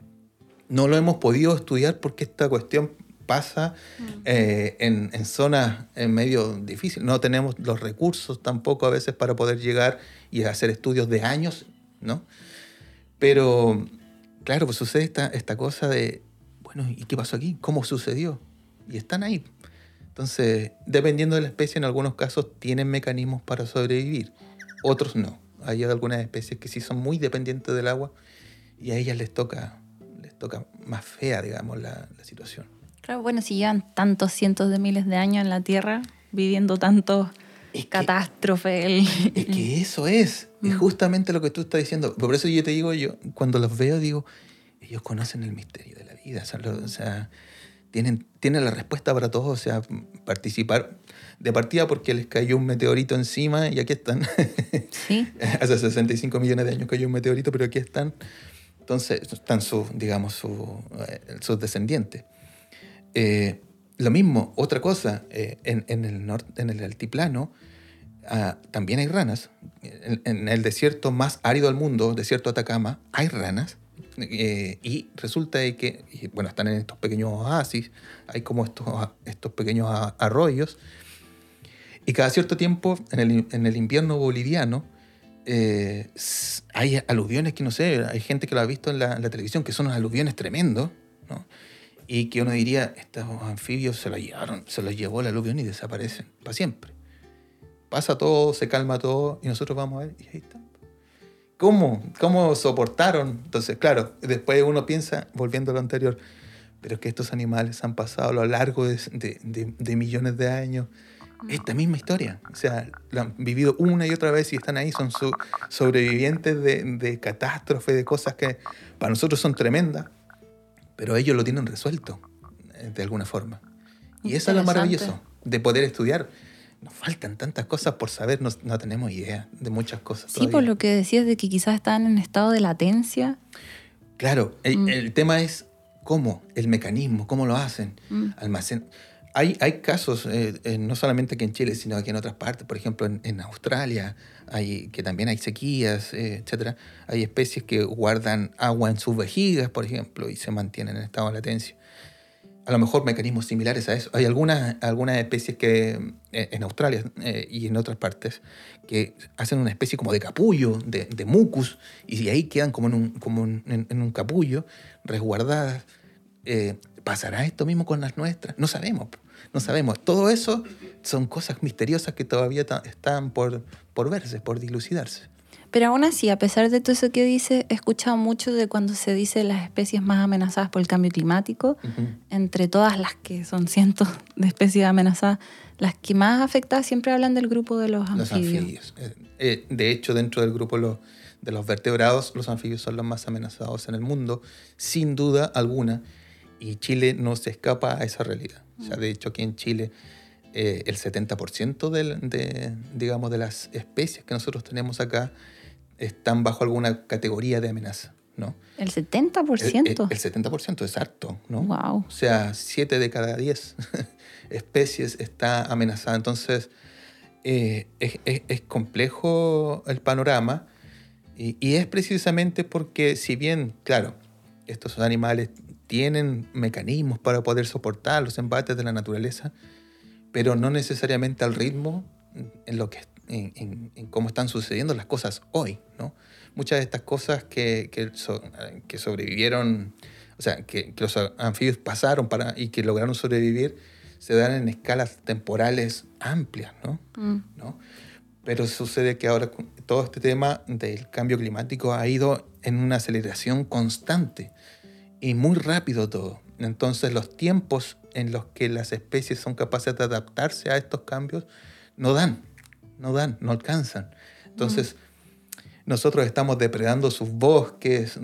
No lo hemos podido estudiar porque esta cuestión pasa mm. eh, en, en, zonas en medio difíciles. No tenemos los recursos tampoco a veces para poder llegar y hacer estudios de años, ¿no? Pero, claro, pues sucede esta, esta cosa de, bueno, ¿y qué pasó aquí? ¿Cómo sucedió? Y están ahí. Entonces, dependiendo de la especie, en algunos casos tienen mecanismos para sobrevivir, otros no. Hay algunas especies que sí son muy dependientes del agua y a ellas les toca, les toca más fea, digamos, la, la situación. Claro, bueno, si llevan tantos cientos de miles de años en la Tierra, viviendo tantos catástrofe. Es que eso es, es mm. justamente lo que tú estás diciendo. Por eso yo te digo, yo cuando los veo digo, ellos conocen el misterio de la vida, o sea, tienen, tienen la respuesta para todo, o sea, participar de partida porque les cayó un meteorito encima y aquí están. Sí. Hace 65 millones de años cayó un meteorito, pero aquí están. Entonces, están sus, digamos, eh, sus descendientes. Eh, lo mismo, otra cosa, eh, en, el norte, en el altiplano ah, también hay ranas. En, el desierto más árido del mundo, desierto Atacama, hay ranas. Eh, y resulta que, bueno, están en estos pequeños oasis, hay como estos, estos pequeños arroyos. Y cada cierto tiempo, en el, en el invierno boliviano, hay aluviones que no sé, hay gente que lo ha visto en la, en la televisión, que son unos aluviones tremendos. Y que uno diría, estos anfibios se los llevaron, se los llevó la aluvión y desaparecen para siempre. Pasa todo, se calma todo y nosotros vamos a ver y ahí está. ¿Cómo? ¿Cómo soportaron? Entonces, claro, después uno piensa, volviendo a lo anterior, pero es que estos animales han pasado a lo largo de, millones de años esta misma historia. O sea, lo han vivido una y otra vez y están ahí, son sobrevivientes de, de catástrofes, de cosas que para nosotros son tremendas, pero ellos lo tienen resuelto eh, de alguna forma. Y eso es lo maravilloso de poder estudiar. Nos faltan tantas cosas por saber, no, no tenemos idea de muchas cosas. Sí, por lo que decías de que quizás están en estado de latencia. Claro, el, mm. tema es cómo, el mecanismo, cómo lo hacen. Mm. Almacén. Hay, hay casos, eh, no solamente aquí en Chile, sino aquí en otras partes, por ejemplo en, en Australia, hay, que también hay sequías, eh, etc. Hay especies que guardan agua en sus vejigas, por ejemplo, y se mantienen en estado de latencia. A lo mejor mecanismos similares a eso. Hay algunas, algunas especies que eh, en Australia y en otras partes que hacen una especie como de capullo, de, de mucus, y ahí quedan como en un, como en, en un capullo, resguardadas. ¿Pasará esto mismo con las nuestras? No sabemos no sabemos. Todo eso son cosas misteriosas que todavía están por, por verse, por dilucidarse. Pero aún así, a pesar de todo eso que dice, he escuchado mucho de cuando se dice las especies más amenazadas por el cambio climático, entre todas las que son cientos de especies amenazadas, las que más afectadas siempre hablan del grupo de los anfibios. Los anfibios. Eh, eh, de hecho, dentro del grupo de los vertebrados, los anfibios son los más amenazados en el mundo, sin duda alguna, y Chile no se escapa a esa realidad. O sea, de hecho, aquí en Chile, eh, el 70% de, digamos, de las especies que nosotros tenemos acá están bajo alguna categoría de amenaza. ¿no? ¿El 70%? El, 70% es harto, ¿no? Wow. O sea, 7 de cada 10 especies está amenazada. Entonces, eh, es, complejo el panorama y, y, es precisamente porque si bien, claro, estos animales tienen mecanismos para poder soportar los embates de la naturaleza, pero no necesariamente al ritmo en, lo que, en, cómo están sucediendo las cosas hoy. ¿no? Muchas de estas cosas que, que, sobrevivieron, o sea, que, los anfibios pasaron para, y que lograron sobrevivir, se dan en escalas temporales amplias. ¿no? Mm. ¿no? Pero sucede que ahora todo este tema del cambio climático ha ido en una aceleración constante y muy rápido todo. Entonces los tiempos en los que las especies son capaces de adaptarse a estos cambios no dan, no dan, no alcanzan. Entonces nosotros estamos depredando sus bosques,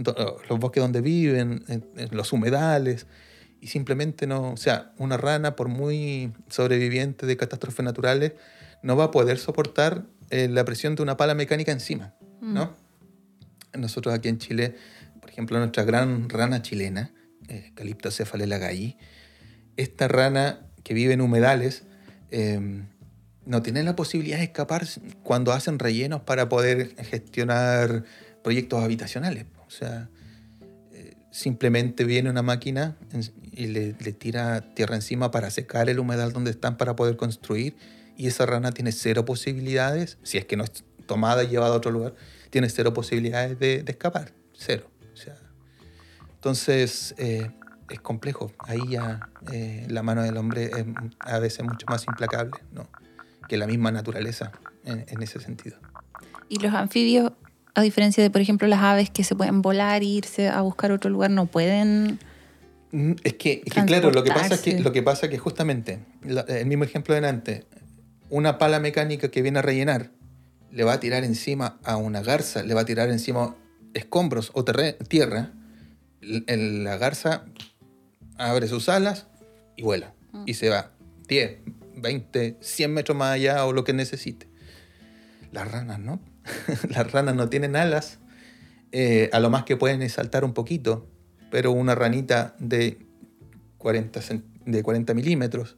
los bosques donde viven, los humedales, y simplemente no, o sea, una rana por muy sobreviviente de catástrofes naturales no va a poder soportar eh, la presión de una pala mecánica encima, ¿no? Nosotros aquí en Chile por ejemplo, nuestra gran rana chilena, galli, esta rana que vive en humedales, em, no tienen la posibilidad de escapar cuando hacen rellenos para poder gestionar proyectos habitacionales. O sea, eh, simplemente viene una máquina y le, tira tierra encima para secar el humedal donde están para poder construir y esa rana tiene cero posibilidades, si es que no es tomada y llevada a otro lugar, tiene cero posibilidades de, escapar, cero. Entonces, eh, es complejo. Ahí ya eh, la mano del hombre es a veces mucho más implacable ¿no? que la misma naturaleza en, ese sentido. ¿Y los anfibios, a diferencia de, por ejemplo, las aves que se pueden volar e irse a buscar otro lugar, no pueden... Mm, es que, claro, lo que pasa es que, lo que, pasa que justamente, el mismo ejemplo de antes, una pala mecánica que viene a rellenar, le va a tirar encima a una garza, le va a tirar encima escombros o tierra, la garza abre sus alas y vuela. Mm. Y se va 10, 20, 100 metros más allá o lo que necesite. Las ranas no. Las ranas no tienen alas. Eh, a lo más que pueden es saltar un poquito. Pero una ranita de 40, de 40 milímetros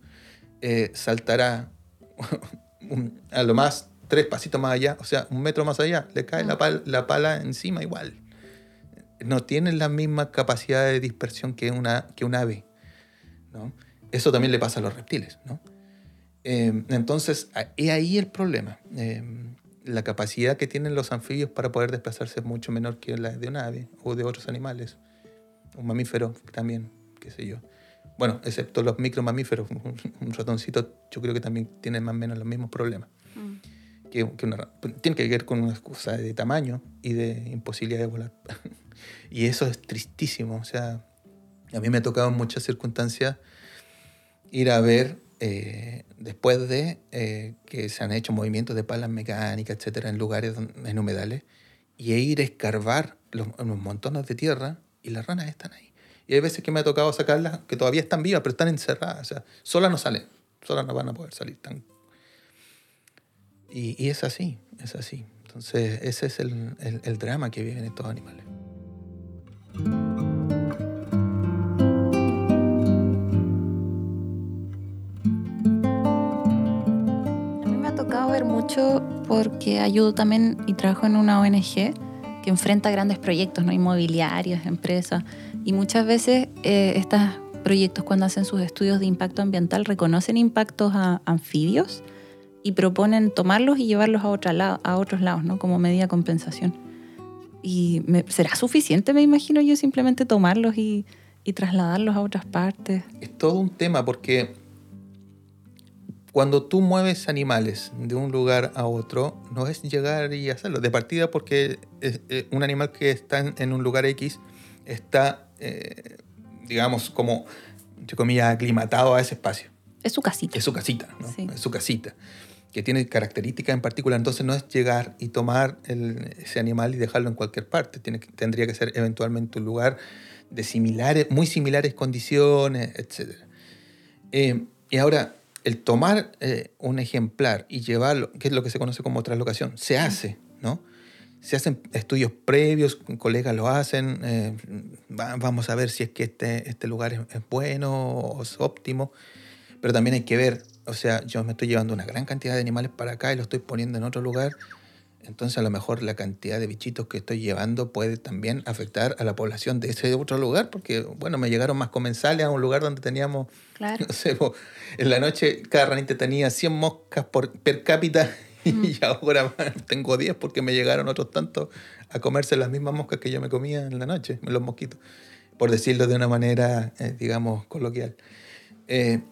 eh, saltará a lo más tres pasitos más allá, o sea, un metro más allá. Le cae la, mm. la pala encima igual no tienen la misma capacidad de dispersión que, una, que un ave. ¿no? Eso también le pasa a los reptiles. ¿no? Em, entonces, es ahí el problema. Em, la capacidad que tienen los anfibios para poder desplazarse es mucho menor que la de un ave o de otros animales. Un mamífero también, qué sé yo. Bueno, excepto los micromamíferos, un ratoncito yo creo que también tiene más o menos los mismos problemas. Mm. Que, tiene que ver con una excusa de tamaño y de imposibilidad de volar. Y eso es tristísimo. O sea, a mí me ha tocado en muchas circunstancias ir a ver, eh, después de eh, que se han hecho movimientos de palas mecánicas, etcétera, en lugares, en humedales, y ir a escarbar los, montones de tierra y las ranas están ahí. Y hay veces que me ha tocado sacarlas que todavía están vivas, pero están encerradas. O sea, solas no salen, solas no van a poder salir. Y, y, es así, es así. Entonces, ese es el, el, el drama que viven estos animales. A mí me ha tocado ver mucho porque ayudo también y trabajo en una ONG que enfrenta grandes proyectos no inmobiliarios, empresas, y muchas veces eh, estos proyectos cuando hacen sus estudios de impacto ambiental reconocen impactos a anfibios y proponen tomarlos y llevarlos a, otros lados, ¿no? como medida compensación. Y será suficiente, me imagino yo, simplemente tomarlos y, trasladarlos a otras partes. Es todo un tema porque cuando tú mueves animales de un lugar a otro, no es llegar y hacerlo. De partida porque un animal que está en un lugar X está, eh, digamos, como, entre comillas, aclimatado a ese espacio. Es su casita. Es su casita, ¿no? Es su casita que tiene características en particular. Entonces no es llegar y tomar ese animal y dejarlo en cualquier parte. Tiene, tendría que ser eventualmente un lugar de similares, muy similares condiciones, etc. Eh, y ahora, el tomar eh, un ejemplar y llevarlo, que es lo que se conoce como traslocación, se hace, ¿no? Se hacen estudios previos, colegas lo hacen, eh, vamos a ver si es que este, este lugar es, es bueno o es óptimo, pero también hay que ver o sea, yo me estoy llevando una gran cantidad de animales para acá y los estoy poniendo en otro lugar. Entonces a lo mejor la cantidad de bichitos que estoy llevando puede también afectar a la población de ese otro lugar, porque bueno, me llegaron más comensales a un lugar donde teníamos, claro. no sé, en la noche cada ranita tenía 100 moscas por, per cápita y ahora tengo 10 porque me llegaron otros tantos a comerse las mismas moscas que yo me comía en la noche, los mosquitos, por decirlo de una manera, eh, digamos, coloquial. Eh,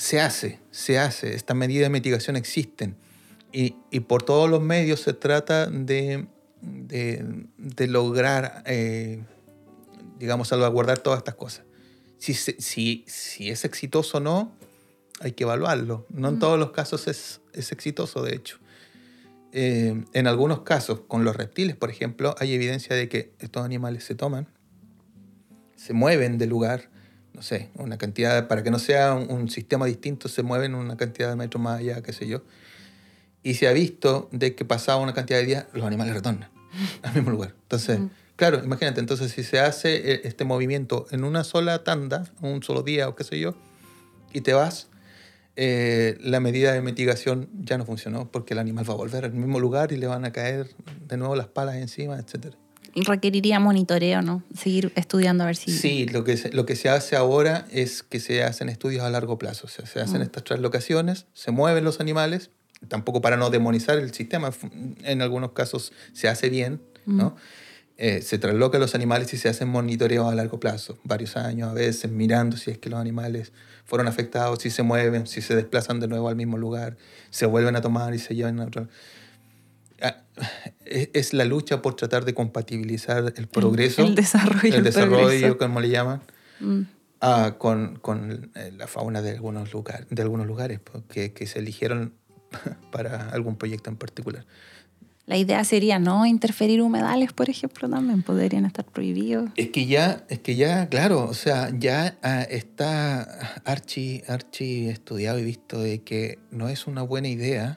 se hace, se hace, estas medidas de mitigación existen y, por todos los medios se trata de, de, lograr, eh, digamos, salvaguardar todas estas cosas. Si, si, si, es exitoso o no, hay que evaluarlo. No en todos los casos es, es exitoso, de hecho. Eh, en algunos casos, con los reptiles, por ejemplo, hay evidencia de que estos animales se toman, se mueven de lugar, no sé, una cantidad, para que no sea un, sistema distinto, se mueven una cantidad de metros más allá, qué sé yo. Y se ha visto de que pasado una cantidad de días, los animales retornan al mismo lugar. Entonces, claro, imagínate, entonces si se hace eh, este movimiento en una sola tanda, un solo día o qué sé yo, y te vas, eh, la medida de mitigación ya no funcionó porque el animal va a volver al mismo lugar y le van a caer de nuevo las palas encima, etc. Requeriría monitoreo, ¿no? Seguir estudiando a ver si... Sí, lo que, se, lo que se hace ahora es que se hacen estudios a largo plazo. O sea, se hacen Mm. estas translocaciones, se mueven los animales, tampoco para no demonizar el sistema, en algunos casos se hace bien, ¿no? Eh, se traslocan los animales y se hacen monitoreos a largo plazo, varios años a veces, mirando si es que los animales fueron afectados, si se mueven, si se desplazan de nuevo al mismo lugar, se vuelven a tomar y se llevan a otro. Es la lucha por tratar de compatibilizar el progreso, el desarrollo, el desarrollo, progreso. como le llaman, Mm. ah, con, con, eh, la fauna de algunos, lugar, de algunos lugares que, que se eligieron para algún proyecto en particular. La idea sería no interferir humedales, por ejemplo, también podrían estar prohibidos. Es que ya, es que ya, claro, o sea, ya ah, está archi, archi estudiado y visto de que no es una buena idea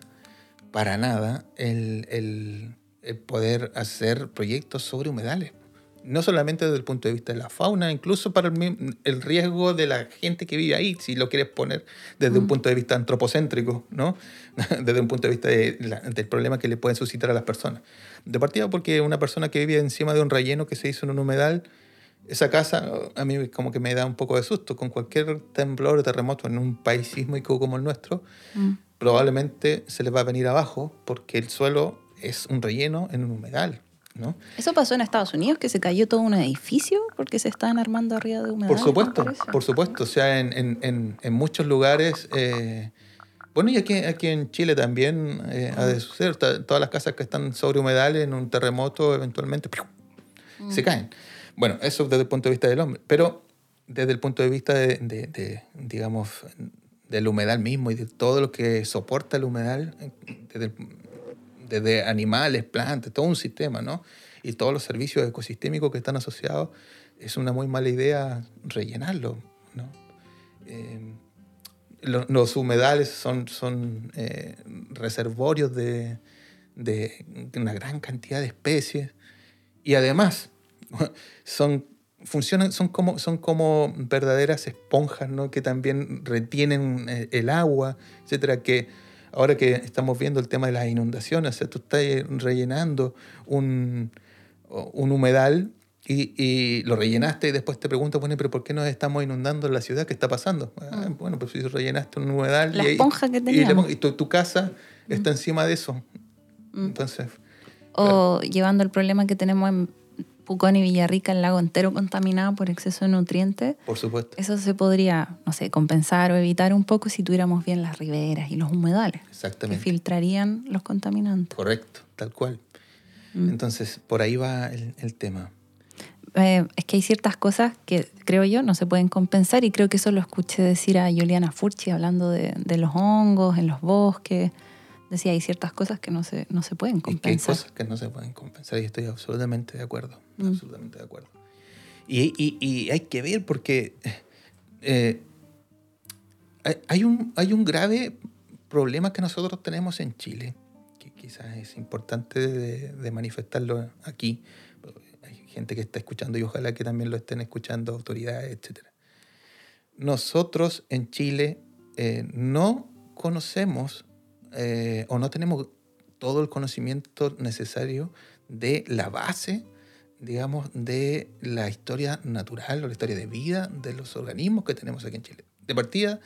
para nada el, el- el poder hacer proyectos sobre humedales. No solamente desde el punto de vista de la fauna, incluso para el, riesgo de la gente que vive ahí, si lo quieres poner desde un punto de vista antropocéntrico, ¿no? desde un punto de vista de la- del problema que le pueden suscitar a las personas. De partida porque una persona que vive encima de un relleno que se hizo en un humedal, esa casa a mí como que me da un poco de susto. Con cualquier temblor o terremoto en un país sísmico como el nuestro, Mm. Probablemente se les va a venir abajo porque el suelo es un relleno en un humedal, ¿no? Eso pasó en Estados Unidos, que se cayó todo un edificio porque se estaban armando arriba de humedales. Por supuesto, por supuesto. O sea, en, en- en- en muchos lugares... eh, bueno, y aquí, aquí en Chile también eh, ha de suceder. Todas las casas que están sobre humedales en un terremoto eventualmente ¡piu! se caen. Bueno, eso desde el punto de vista del hombre. Pero desde el punto de vista de, de- de, digamos, del humedal mismo y de todo lo que soporta el humedal, desde, desde animales, plantas, todo un sistema, ¿no? Y todos los servicios ecosistémicos que están asociados, es una muy mala idea rellenarlo, ¿no? Eh, lo- los humedales son, son eh, reservorios de, de una gran cantidad de especies y además son, funcionan, son, como, son como verdaderas esponjas ¿no? que también retienen eh, el agua, etcétera, que ahora que estamos viendo el tema de las inundaciones, o sea, tú estás eh, rellenando un, un humedal y, y lo rellenaste y después te preguntas, bueno, pero ¿por qué nos estamos inundando en la ciudad? ¿Qué está pasando? Ah, bueno, pues si rellenaste un humedal La y, esponja que teníamos. y tu, tu casa está encima de eso. Entonces, O llevando el problema que tenemos en Pucón y Villarrica, el lago entero contaminado por exceso de nutrientes. por supuesto, Eso se podría, no sé, compensar o evitar un poco si tuviéramos bien las riberas y los humedales, que exactamente. filtrarían los contaminantes. Correcto, tal cual. Mm. Entonces, por ahí va el, el tema. Eh, es que hay ciertas cosas que creo yo no se pueden compensar y creo que eso lo escuché decir a Juliana Furchi hablando de, de los hongos en los bosques. Decía, hay ciertas cosas que no se, no se pueden que hay compensar. cosas que no se pueden compensar y estoy absolutamente de acuerdo. Mm. Absolutamente de acuerdo. Y, y- y hay que ver porque eh, hay- hay, un, hay un grave problema que nosotros tenemos en Chile, que quizás es importante de, de manifestarlo aquí. Hay gente que está escuchando y ojalá que también lo estén escuchando autoridades, etc. Nosotros en Chile eh, no conocemos eh, o no tenemos todo el conocimiento necesario de la base, digamos, de la historia natural o la historia de vida de los organismos que tenemos aquí en Chile. De partida,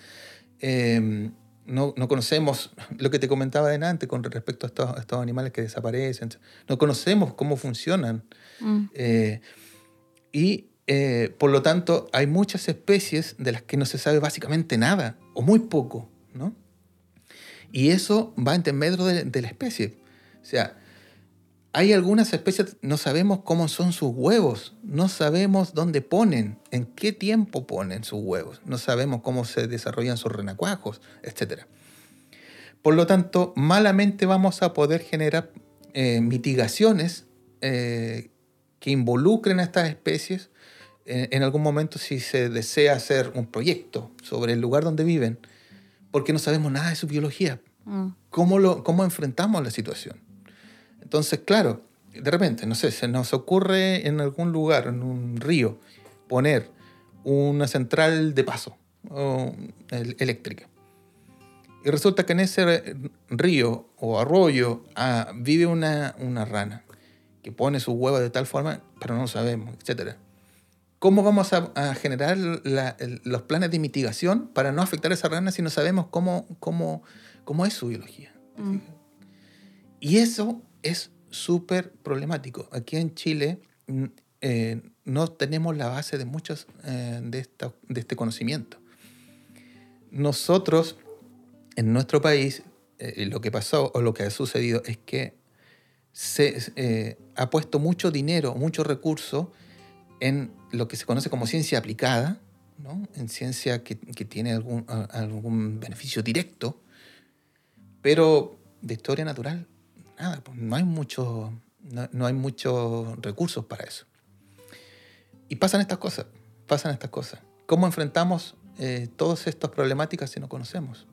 eh, no, no conocemos lo que te comentaba delante con respecto a estos, a estos animales que desaparecen. No conocemos cómo funcionan. Mm. Eh, y eh, por lo tanto, hay muchas especies de las que no se sabe básicamente nada, o muy poco, ¿no? Y eso va en medio de, la especie. O sea, hay algunas especies, no sabemos cómo son sus huevos, no sabemos dónde ponen, en qué tiempo ponen sus huevos, no sabemos cómo se desarrollan sus renacuajos, etc. Por lo tanto, malamente vamos a poder generar eh, mitigaciones eh, que involucren a estas especies en, en algún momento si se desea hacer un proyecto sobre el lugar donde viven, porque no sabemos nada de su biología. Mm. ¿Cómo, lo, cómo enfrentamos la situación? Entonces, claro, de repente, no sé, se nos ocurre en algún lugar, en un río, poner una central de paso o el- eléctrica. Y resulta que en ese río o arroyo ah, vive una, una rana que pone sus huevos de tal forma, pero no lo sabemos, etc. ¿Cómo vamos a, a generar la- el- los planes de mitigación para no afectar a esa rana si no sabemos cómo, cómo, cómo es su biología? Mm. Y eso es súper problemático. Aquí en Chile eh, no tenemos la base de muchos eh, de, esta- de este conocimiento. Nosotros, en nuestro país, eh, lo que pasó o lo que ha sucedido es que se ha puesto mucho dinero, mucho recurso en lo que se conoce como ciencia aplicada, ¿no? en ciencia que, que tiene algún, algún beneficio directo, pero de historia natural, nada, pues no hay mucho, no, no hay muchos recursos para eso. Y pasan estas cosas, pasan estas cosas. ¿Cómo enfrentamos eh, todas estas problemáticas si no conocemos?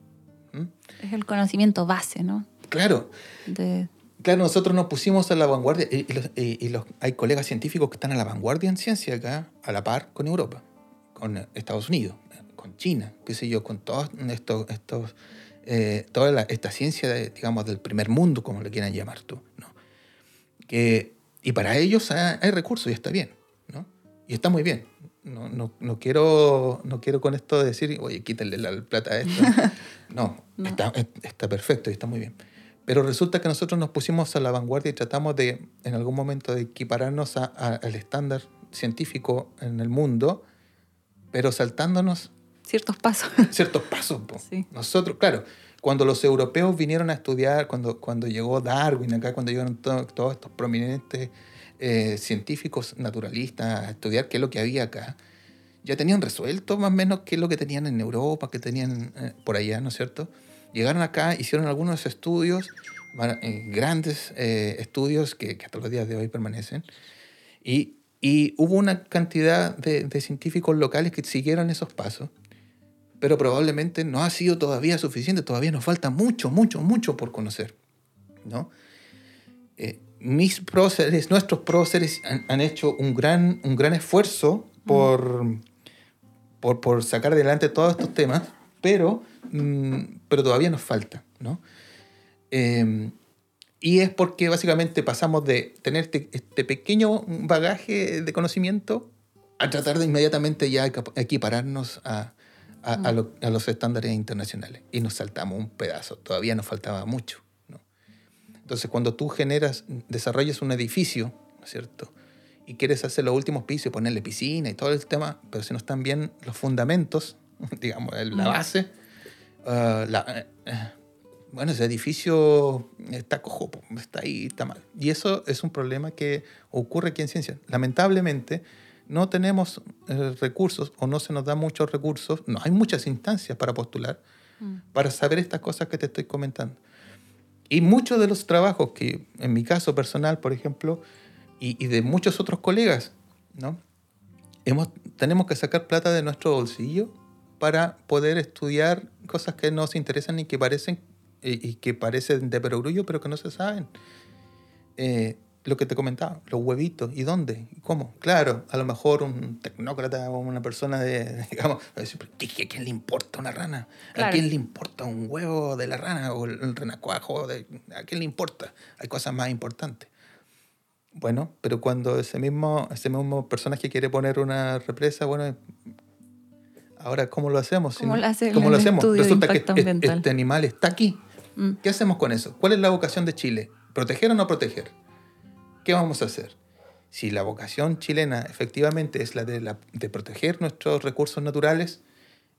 ¿Mm? Es el conocimiento base, ¿no? Claro, De, Claro, nosotros nos pusimos a la vanguardia y, y los- y- los- hay colegas científicos que están a la vanguardia en ciencia acá, a la par con Europa, con Estados Unidos, con China, qué sé yo, con todos estos, estos eh, toda la- esta ciencia, de, digamos, del primer mundo, como le quieran llamar tú, ¿no? Que, y para ellos hay, hay recursos y está bien, ¿no? Y está muy bien. No, no, no quiero, no quiero con esto decir, oye, quítenle la plata a esto. No, No. Está, está perfecto y está muy bien. Pero resulta que nosotros nos pusimos a la vanguardia y tratamos de, en algún momento, de equipararnos a- a- al estándar científico en el mundo, pero saltándonos ciertos pasos. ciertos pasos. Sí. Nosotros, claro, cuando los europeos vinieron a estudiar, cuando, cuando llegó Darwin acá, cuando llegaron to- todos estos prominentes eh, científicos naturalistas a estudiar qué es lo que había acá, ya tenían resuelto más o menos qué es lo que tenían en Europa, qué tenían eh, por allá, ¿no es cierto? Llegaron acá, hicieron algunos estudios, eh, grandes eh, estudios que, que hasta los días de hoy permanecen, y, y hubo una cantidad de, de científicos locales que siguieron esos pasos, pero probablemente no ha sido todavía suficiente, todavía nos falta mucho, mucho, mucho por conocer, ¿no? Eh, mis próceres, nuestros próceres han, han hecho un gran, un gran esfuerzo por, por, por sacar adelante todos estos temas, pero, mm, pero todavía nos falta, ¿no? Eh, y es porque básicamente pasamos de tener este, este pequeño bagaje de conocimiento a tratar de inmediatamente ya equi- equipararnos a, a, a lo- a los estándares internacionales. Y nos saltamos un pedazo, todavía nos faltaba mucho. ¿no? Entonces, cuando tú generas, desarrollas un edificio, ¿no es cierto? Y quieres hacer los últimos pisos y ponerle piscina y todo el tema, pero si no están bien los fundamentos, digamos, la Mm. base, ah, la, eh, eh, bueno, ese edificio está cojo, está ahí, está mal. Y eso es un problema que ocurre aquí en ciencia. Lamentablemente, no tenemos eh, recursos o no se nos dan muchos recursos, no hay muchas instancias para postular Mm. para saber estas cosas que te estoy comentando. Y muchos de los trabajos que, en mi caso personal, por ejemplo, y, y de muchos otros colegas, ¿no? Hemos, tenemos que sacar plata de nuestro bolsillo para poder estudiar cosas que nos interesan y que parecen, y, y que parecen de perogrullo, pero que no se saben. Eh, lo que te comentaba, los huevitos, ¿y dónde? ¿Y cómo? Claro, a lo mejor un tecnócrata o una persona de, digamos, va a decir, "¿Pero ¿qué- ¿a quién le importa una rana? ¿A Claro. quién le importa un huevo de la rana o el renacuajo? De, ¿A quién le importa? Hay cosas más importantes. Bueno, pero cuando ese mismo, ese mismo personaje quiere poner una represa, bueno, ahora ¿cómo lo hacemos? ¿Cómo lo hace ¿Cómo lo hacemos? Resulta que este- este animal está aquí. Mm. ¿Qué hacemos con eso? ¿Cuál es la vocación de Chile? ¿Proteger o no proteger? ¿Qué vamos a hacer? Si la vocación chilena efectivamente es la de, la- de proteger nuestros recursos naturales,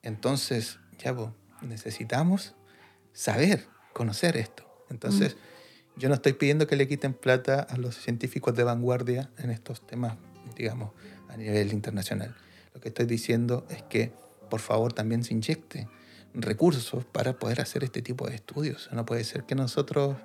entonces ya po, necesitamos saber, conocer esto. Entonces, yo no estoy pidiendo que le quiten plata a los científicos de vanguardia en estos temas, digamos, a nivel internacional. Lo que estoy diciendo es que, por favor, también se inyecte recursos para poder hacer este tipo de estudios. No puede ser que nosotros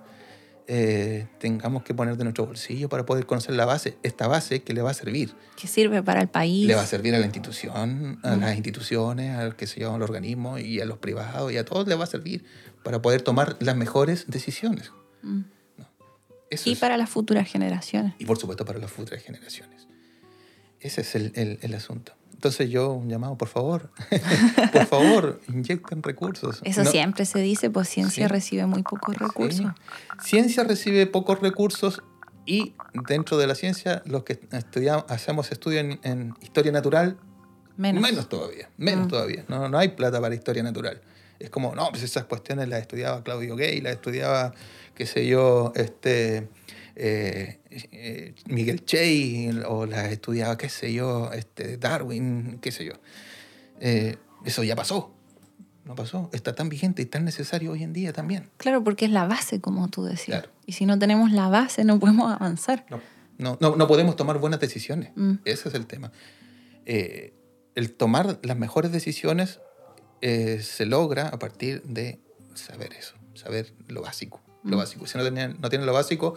eh, tengamos que poner de nuestro bolsillo para poder conocer la base, esta base que le va a servir. Que sirve para el país. Le va a servir a la institución, a las instituciones, al que se llama al organismo y a los privados y a todos le va a servir para poder tomar las mejores decisiones. Mm. Eso Y es- para las futuras generaciones. y por supuesto para las futuras generaciones. Ese es el, el- el asunto. Entonces yo, un llamado, por favor, por favor, inyecten recursos. Eso No- siempre se dice, pues ciencia Sí. recibe muy pocos recursos. Sí. Ciencia recibe pocos recursos y dentro de la ciencia los que estudiamos, hacemos estudios en, en historia natural, Menos. todavía, menos Mm. todavía. No, no hay plata para historia natural. Es como, no, pues esas cuestiones las estudiaba Claudio Gay, las estudiaba, qué sé yo, este, eh, eh, Miguel Che, o las estudiaba, qué sé yo, este, Darwin, qué sé yo. Eh, eso ya pasó. No pasó. Está tan vigente y tan necesario hoy en día también. Claro, porque es la base, como tú decías. Claro. Y si no tenemos la base, no podemos avanzar. No, no, no, no podemos tomar buenas decisiones. Mm. Ese es el tema. Eh, el tomar las mejores decisiones se logra a partir de saber eso, saber lo básico. Lo Mm. básico. Si no tienen, no tienen lo básico,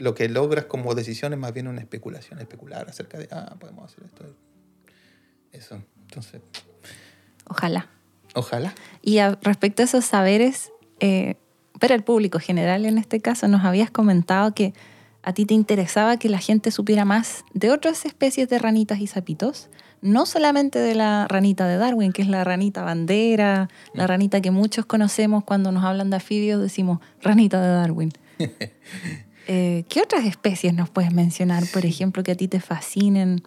lo que logras como decisiones más bien una especulación, especular acerca de, ah, podemos hacer esto. Eso. Entonces, Ojalá. ojalá. Y a- respecto a esos saberes, eh, para el público general en este caso, nos habías comentado que a ti te interesaba que la gente supiera más de otras especies de ranitas y sapitos, no solamente de la ranita de Darwin, que es la ranita bandera, la ranita que muchos conocemos cuando nos hablan de anfibios, decimos ranita de Darwin. Eh, ¿Qué otras especies nos puedes mencionar, por ejemplo, que a ti te fascinen?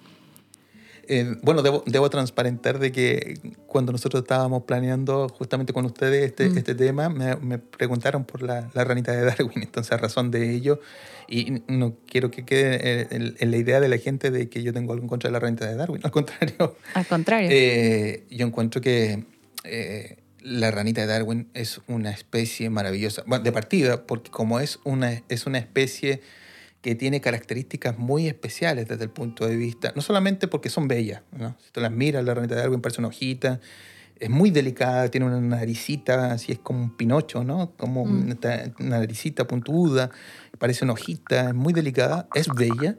Eh, bueno, debo, debo transparentar de que cuando nosotros estábamos planeando justamente con ustedes este, Mm. este tema, me, me preguntaron por la, la ranita de Darwin, entonces a razón de ello, y no quiero que quede eh, en, en la idea de la gente de que yo tengo algo en contra de la ranita de Darwin, al contrario, Al contrario. eh, yo encuentro que eh, la ranita de Darwin es una especie maravillosa, bueno, de partida, porque como es una, es una especie que tiene características muy especiales desde el punto de vista, no solamente porque son bellas, ¿no? si tú las miras, la ranita de Darwin parece una hojita, es muy delicada, tiene una naricita, así es como un pinocho, ¿no? Como Mm. una, naricita puntuda, parece una hojita, es muy delicada, es bella.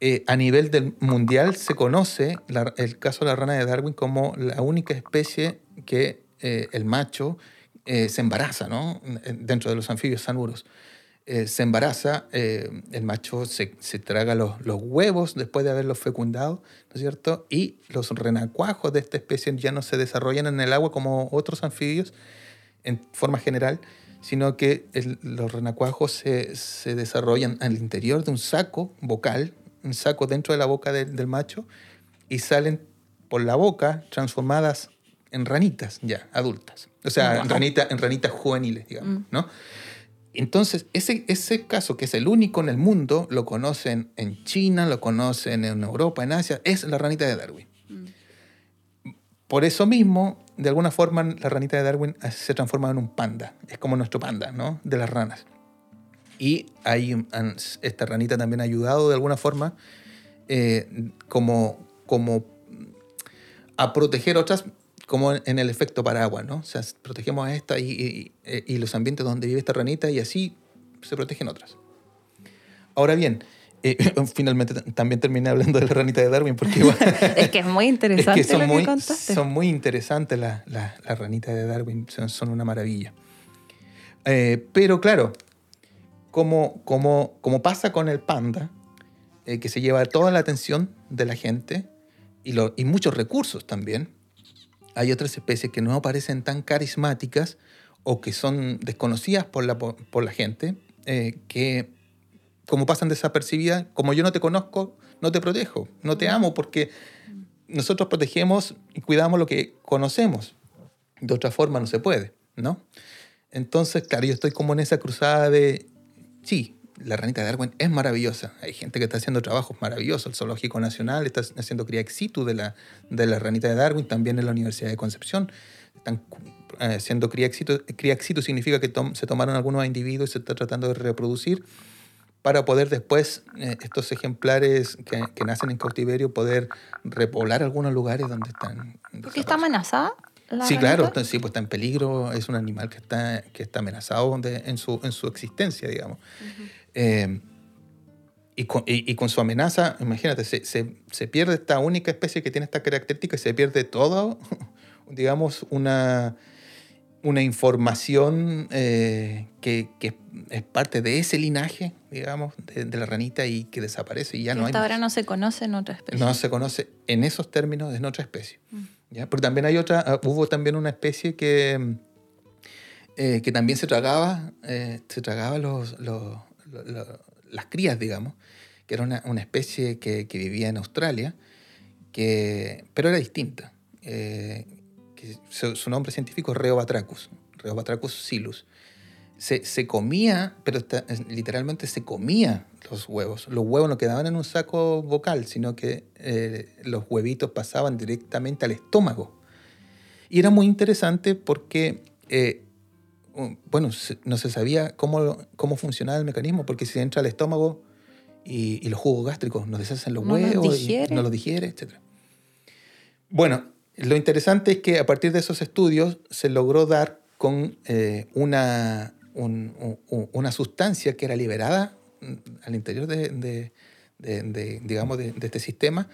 Eh, a nivel del mundial se conoce la- el caso de la rana de Darwin como la única especie que eh, el macho eh, se embaraza, ¿no? Dentro de los anfibios sanuros. Eh, se embaraza, eh, el macho se, se traga los, los huevos después de haberlos fecundado, ¿no es cierto? Y los renacuajos de esta especie ya no se desarrollan en el agua como otros anfibios en forma general, sino que los renacuajos se, se desarrollan al interior de un saco vocal, un saco dentro de la boca del, del macho, y salen por la boca transformadas en ranitas ya adultas. O sea, en, ranita- en ranitas juveniles, digamos, Mm. ¿no? Entonces, ese, ese caso, que es el único en el mundo, lo conocen en China, lo conocen en Europa, en Asia, es la ranita de Darwin. Por eso mismo, de alguna forma, la ranita de Darwin se transforma en un panda. Es como nuestro panda, ¿no? De las ranas. Y ahí, han- esta ranita también ha ayudado de alguna forma eh, como, como a proteger otras, como en el efecto paraguas, ¿no? O sea, protegemos a esta y, y- y los ambientes donde vive esta ranita y así se protegen otras. Ahora bien, eh, finalmente también terminé hablando de la ranita de Darwin porque igual... es que es muy Es interesante que son, lo muy, que contaste. son muy interesantes las las- las ranitas de Darwin, son, son una maravilla. Eh, pero claro, como, como, como pasa con el panda, eh, que se lleva toda la atención de la gente y, lo- y muchos recursos también, hay otras especies que no aparecen tan carismáticas o que son desconocidas por la, po- por la gente, eh, que como pasan desapercibidas, como yo no te conozco, no te protejo, no te amo, porque nosotros protegemos y cuidamos lo que conocemos. De otra forma no se puede, ¿no? Entonces, claro, yo estoy como en esa cruzada de, sí, la ranita de Darwin es maravillosa. Hay gente que está haciendo trabajos maravillosos. El Zoológico Nacional está haciendo cría ex situ de la, de la ranita de Darwin, también en la Universidad de Concepción. Están eh, haciendo cría ex situ. Cría ex situ significa que tom- se tomaron algunos individuos y se está tratando de reproducir para poder después eh, estos ejemplares que, que nacen en cautiverio poder repoblar algunos lugares donde están. ¿Porque está amenazada? la Sí, claro, sí, pues está en peligro, es un animal que está, que está amenazado de- en, su, en su existencia, digamos. Eh, y, con, y- y con su amenaza, imagínate, se, se- se pierde esta única especie que tiene esta característica y se pierde todo, digamos, una, una información eh, que, que es parte de ese linaje, digamos, de, de la ranita y que desaparece y ya Que no hay hasta ahora no se conoce en otra especie. No se conoce en esos términos en otra especie. Mm. ¿ya? Porque también hay otra, ah, hubo también una especie que, eh, que también se tragaba, eh, se tragaba los, los- las crías, digamos, que era una, especie que, vivía en Australia, que, pero era distinta. eh, que su, nombre científico es Reobatrachus, Reobatrachus silus. Se, se comía, pero literalmente se comía los huevos. Los huevos no quedaban en un saco vocal, sino que eh, los huevitos pasaban directamente al estómago. Y era muy interesante porque, eh, bueno, no se sabía cómo, cómo funcionaba el mecanismo, porque si entra al estómago y, y los jugos gástricos nos deshacen los No los huevos, y digiere. no los digiere, etc. Bueno, lo interesante es que a partir de esos estudios se logró dar con eh, una, un- un- una sustancia que era liberada mm, al interior de, de- de- de, digamos, de, de este sistema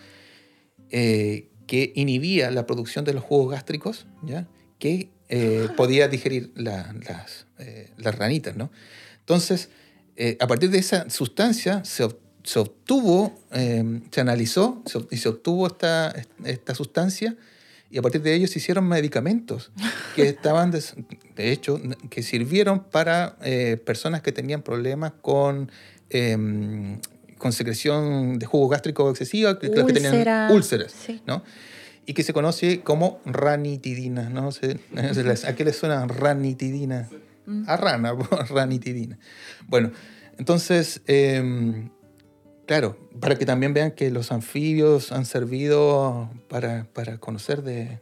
eh, que inhibía la producción de los jugos gástricos, ¿ya? que eh, podía digerir la- las, eh, las ranitas. ¿no? Entonces, eh, a partir de esa sustancia se, se obtuvo, eh, se analizó se y se obtuvo esta, esta sustancia y a partir de ello se hicieron medicamentos que estaban, des- de hecho, que sirvieron para eh, personas que tenían problemas con, em, con secreción de jugo gástrico excesiva, que, los que tenían Úlcera. úlceras, Sí. ¿no? Y que se conoce como ranitidina, ¿no? Se- ¿A qué le suena ranitidina? Mm. A rana, ranitidina. Bueno, entonces, em, claro, para que también vean que los anfibios han servido para, para conocer de,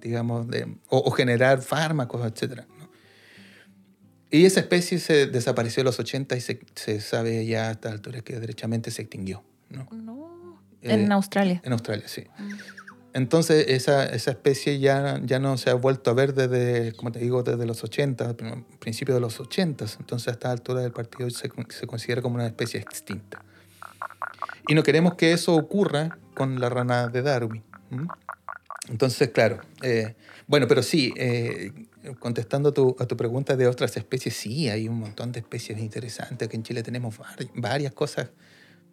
digamos, de, o, o generar fármacos, etc. ¿no? Y esa especie se desapareció en los 80 y se, se sabe ya a esta altura que derechamente se extinguió, ¿no? No. Eh, en Australia. En Australia, sí. Entonces, esa, esa especie ya, ya no se ha vuelto a ver desde, como te digo, desde los 80, prim- principios de los 80. Entonces, a esta altura del partido se, se considera como una especie extinta. Y no queremos que eso ocurra con la rana de Darwin. ¿m? Entonces, claro. eh, bueno, pero sí, eh, contestando a tu, a tu pregunta de otras especies, sí, hay un montón de especies interesantes. Aquí en Chile tenemos vari- varias cosas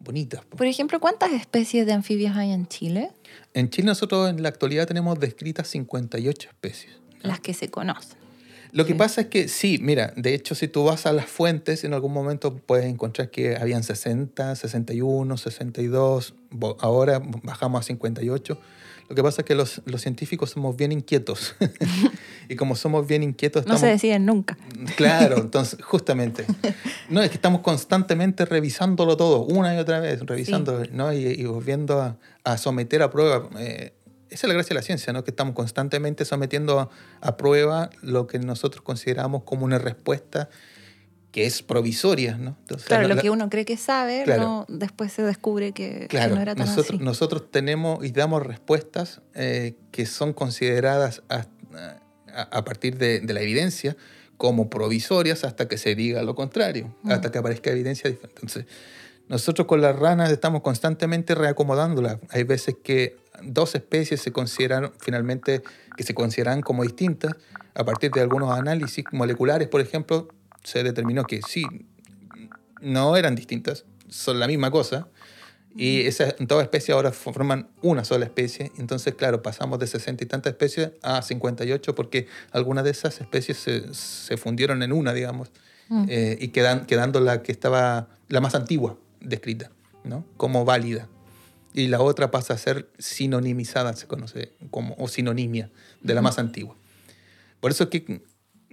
bonitas. po. Por ejemplo, ¿cuántas especies de anfibios hay en Chile? En Chile nosotros en la actualidad tenemos descritas 58 especies. Las que se conocen. Lo que Sí. pasa es que sí, mira, de hecho si tú vas a las fuentes en algún momento puedes encontrar que habían 60, 61, 62, bo- ahora bajamos a 58. Lo que pasa es que los, los científicos somos bien inquietos. y como somos bien inquietos No se deciden nunca. Claro, entonces, justamente. No, es que estamos constantemente revisándolo todo, una y otra vez, revisando, ¿no? Y, y volviendo a, a someter a prueba. eh, esa es la gracia de la ciencia, ¿no? Que estamos constantemente sometiendo a, a prueba lo que nosotros consideramos como una respuesta que es provisoria, ¿no? Entonces, Claro, la- lo que uno cree que sabe, Claro. no, después se descubre que, no era tan nosotros, así. nosotros tenemos y damos respuestas eh, que son consideradas a, a- a partir de, de la evidencia como provisorias hasta que se diga lo contrario, Mm. hasta que aparezca evidencia diferente. Entonces, nosotros con las ranas estamos constantemente reacomodándolas. Hay veces que dos especies se consideran finalmente que se consideran como distintas. A partir de algunos análisis moleculares, por ejemplo, se determinó que sí, no eran distintas, son la misma cosa. Y esas dos especies ahora forman una sola especie. Entonces, claro, pasamos de 60 y tantas especies a 58 porque algunas de esas especies se, se fundieron en una, digamos, Mm. eh, y quedan, quedando la que estaba la más antigua descrita, ¿no? Como válida. Y la otra pasa a ser sinonimizada, se conoce como, o sinonimia de la más antigua. Por eso es que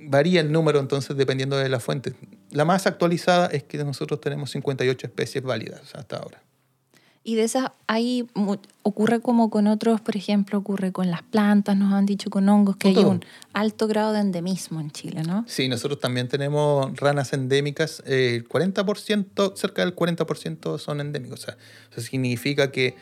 varía el número entonces dependiendo de la fuente. La más actualizada es que nosotros tenemos 58 especies válidas hasta ahora. Y de esas, ahí ocurre como con otros, por ejemplo, ocurre con las plantas, nos han dicho con hongos, que hay todo. un alto grado de endemismo en Chile, ¿no? Sí, nosotros también tenemos ranas endémicas. eh, El 40%, cerca del 40% son endémicos. O sea, eso significa que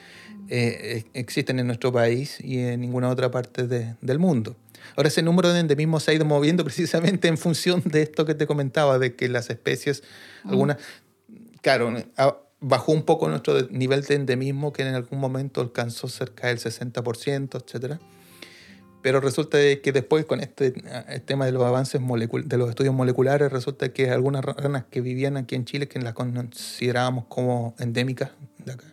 eh, existen en nuestro país y en ninguna otra parte de- del mundo. Ahora, ese número de endemismo se ha ido moviendo precisamente en función de esto que te comentaba, de que las especies, algunas, claro, bajó un poco nuestro nivel de endemismo, que en algún momento alcanzó cerca del 60%, etcétera. Pero resulta que después con este, el tema de los avances de los estudios moleculares, resulta que algunas ranas que vivían aquí en Chile, que las considerábamos como endémicas de acá,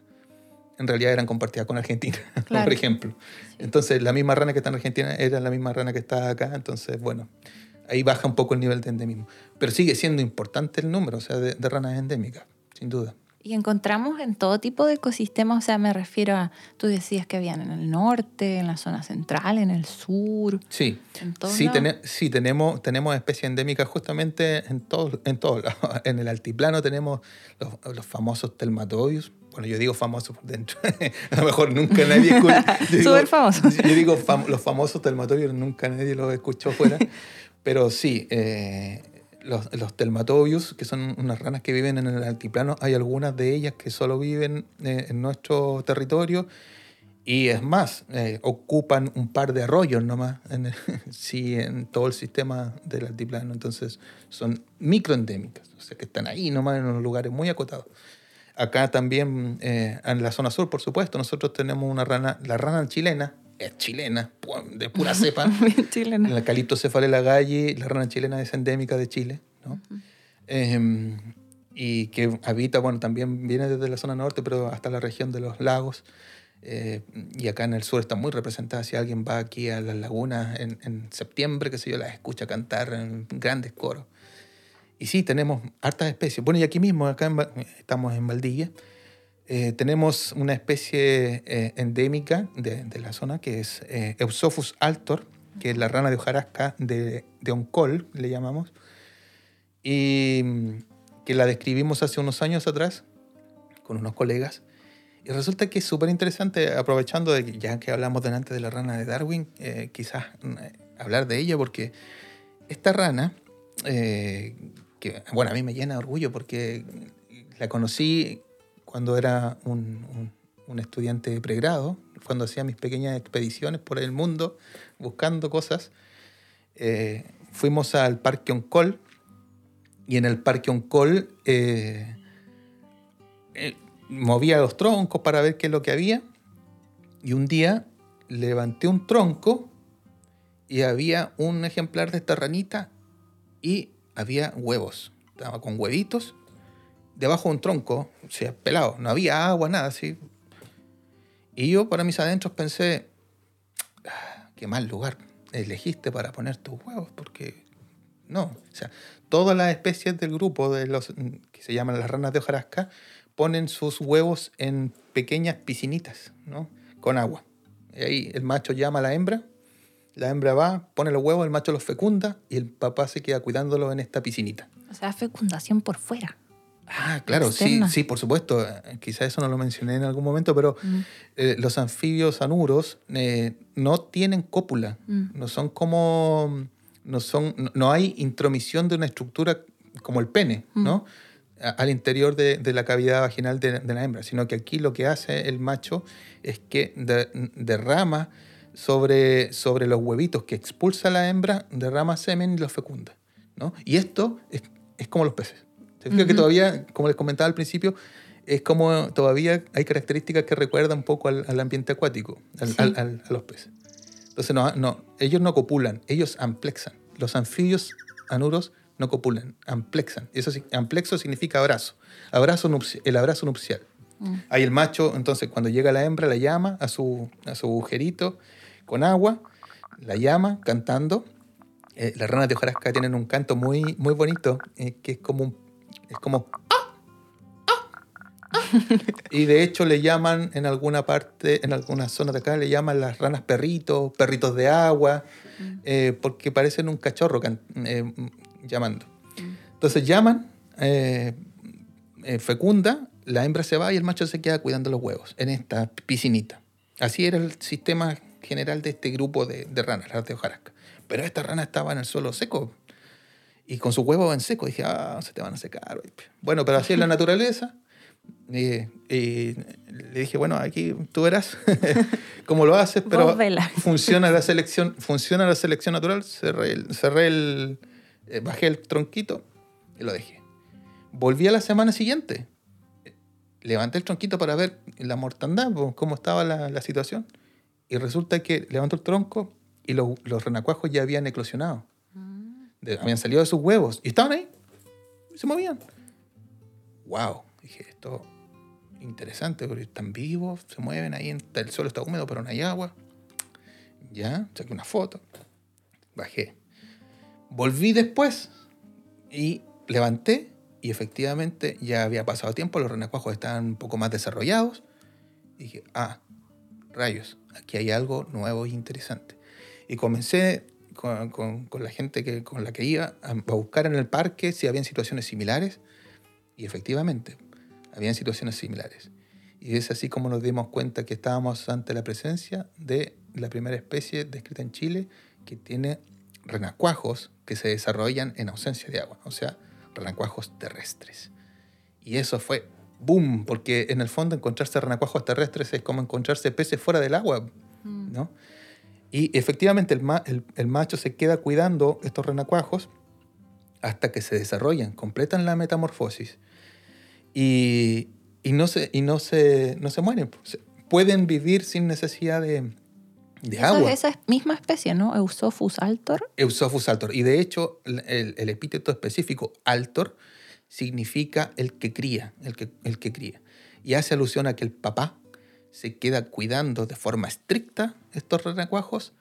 en realidad eran compartidas con Argentina, Claro. por ejemplo. Entonces la misma rana que está en Argentina era la misma rana que está acá, entonces bueno, ahí baja un poco el nivel de endemismo. Pero sigue siendo importante el número, o sea, de, de ranas endémicas, sin duda. Y encontramos en todo tipo de ecosistemas, o sea, me refiero a, tú decías que habían en el norte, en la zona central, en el sur, Sí, en Sí, tene- sí, tenemos, tenemos especies endémicas justamente en todos en lados. En el altiplano tenemos los, los famosos telmatobius. Bueno, yo digo famosos por dentro. A lo mejor nunca nadie escucha. Súper famosos. Yo digo fam- los famosos telmatobius, nunca nadie los escuchó fuera. Pero sí, eh, los, los telmatobius, que son unas ranas que viven en el altiplano, hay algunas de ellas que solo viven eh, en nuestro territorio. Y es más, eh, ocupan un par de arroyos nomás en, el- sí, en todo el sistema del altiplano. Entonces son microendémicas, o sea que están ahí nomás en unos lugares muy acotados. Acá también, eh, en la zona sur, por supuesto, nosotros tenemos una rana, la rana chilena, es chilena, de pura cepa. Bien chileno. La galli, la rana chilena es endémica de Chile, ¿no? Eh, y que habita, bueno, también viene desde la zona norte, pero hasta la región de los lagos. Eh, y acá en el sur está muy representada. Si alguien va aquí a las lagunas en, en septiembre, que sé yo, las escucha cantar en grandes coros. Y sí, tenemos hartas especies. Bueno, y aquí mismo, acá en estamos en Valdivia, eh, tenemos una especie eh, endémica de, de la zona que es eh, Eusophus altor, que es la rana de hojarasca de, de Oncol, le llamamos, y mm, que la describimos hace unos años atrás con unos colegas. Y resulta que es súper interesante, aprovechando de ya que hablamos delante de la rana de Darwin, eh, quizás mm, eh, hablar de ella, porque esta rana, eh, que bueno, a mí me llena de orgullo porque la conocí cuando era un, estudiante de pregrado, cuando hacía mis pequeñas expediciones por el mundo buscando cosas. Eh, fuimos al Parque Oncol y en el Parque Oncol eh, eh, movía los troncos para ver qué es lo que había y un día levanté un tronco y había un ejemplar de esta ranita y había huevos. Estaba con huevitos debajo de un tronco, o sea, pelado. No había agua, nada así. Y yo, para mis adentros, pensé, "Ah, qué mal lugar elegiste para poner tus huevos, porque no. O sea, todas las especies del grupo de los que se llaman las ranas de hojarasca ponen sus huevos en pequeñas piscinitas, ¿no? Con agua. Y ahí el macho llama a la hembra, la hembra va, pone los huevos, el macho los fecunda y el papá se queda cuidándolos en esta piscinita. O sea, fecundación por fuera. Ah, claro, sí, Externa. sí, por supuesto. Eh, Quizás eso no lo mencioné en algún momento, pero Mm. eh, los anfibios anuros eh, no tienen cópula. Mm. No son como. No, son, no, no hay intromisión de una estructura como el pene, Mm. ¿no? A- Al interior de, de la cavidad vaginal de, de la hembra, sino que aquí lo que hace el macho es que de- derrama sobre, sobre los huevitos que expulsa la hembra, derrama semen y los fecunda, ¿no? Y esto es, es como los peces. Se fija que Ujú. todavía, como les comentaba al principio, es como todavía hay características que recuerdan un poco al, al ambiente acuático, al- Sí. al- a los peces. Entonces, no, no, ellos no copulan, ellos amplexan. Los anfibios anuros no copulan, amplexan. Eso amplexo significa abrazo. abrazo el abrazo nupcial. Mm. Ahí el macho, entonces, cuando llega la hembra, la llama a su, a su agujerito con agua, la llama cantando. Eh, las ranas de hojarasca tienen un canto muy, muy bonito, eh, que es como un- es como y de hecho le llaman en alguna parte, en alguna zona de acá, le llaman las ranas perritos, perritos de agua, eh, porque parecen un cachorro can- llamando. Entonces llaman, fecunda, la hembra se va y el macho se queda cuidando los huevos en esta piscinita. Así era el sistema general de este grupo de, de ranas, las de hojarasca. Pero esta rana estaba en el suelo seco y con sus huevos en seco. Dije, ah, se te van a secar. Bueno, pero así es la naturaleza. Y, y le dije, bueno, aquí tú verás cómo lo haces, pero funciona la selección, funciona la selección natural. Cerré el, cerré el eh, bajé el tronquito y lo dejé. Volví a la semana siguiente. Levanté el tronquito para ver la mortandad, cómo estaba la, la situación. Y resulta que levanto el tronco y lo- los renacuajos ya habían eclosionado. De- habían salido de sus huevos y estaban ahí. Y se movían. ¡Wow! Dije, esto interesante, porque están vivos, se mueven ahí, el suelo está húmedo, pero no hay agua. Ya, saqué una foto. Bajé. Volví después y levanté y efectivamente ya había pasado tiempo, los renacuajos estaban un poco más desarrollados. dije, ah, rayos, aquí hay algo nuevo y interesante. Y comencé con, con- con la gente que, con la que iba a, a buscar en el parque si habían situaciones similares. Y efectivamente, habían situaciones similares. Y es así como nos dimos cuenta que estábamos ante la presencia de la primera especie descrita en Chile que tiene renacuajos que se desarrollan en ausencia de agua, o sea, renacuajos terrestres. Y eso fue boom, porque en el fondo encontrarse renacuajos terrestres es como encontrarse peces fuera del agua, ¿no? Y efectivamente el, ma- el- el macho se queda cuidando estos renacuajos hasta que se desarrollan, completan la metamorfosis y, y no, se, y no, se, no se mueren. Se- Pueden vivir sin necesidad de, de Eso agua. es esa misma especie, ¿no? Eusophus altor. Eusophus altor. Y de hecho, el epíteto específico altor significa el que cría, el que, el que cría. Y hace alusión a que el papá se queda cuidando de forma estricta estos renacuajos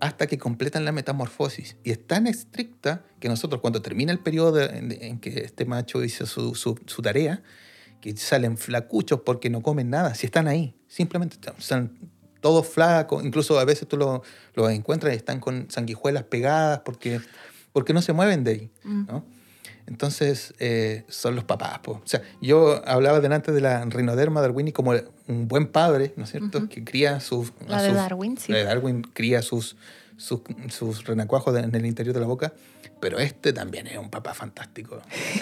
hasta que completan la metamorfosis. Y es tan estricta que nosotros cuando termina el periodo en, en que este macho hizo su, su- su tarea, que salen flacuchos porque no comen nada, si están ahí, simplemente están, todos flacos, incluso a veces tú los lo encuentras y están con sanguijuelas pegadas porque, porque no se mueven de ahí, ¿no? Entonces, eh, son los papás. po. O sea, yo hablaba delante de la rinoderma darwini como un buen padre, ¿no es cierto? Que cría sus... a La de sus- Darwin, sí. La de Darwin cría sus, sus, sus renacuajos en el interior de la boca, pero este también es un papá fantástico.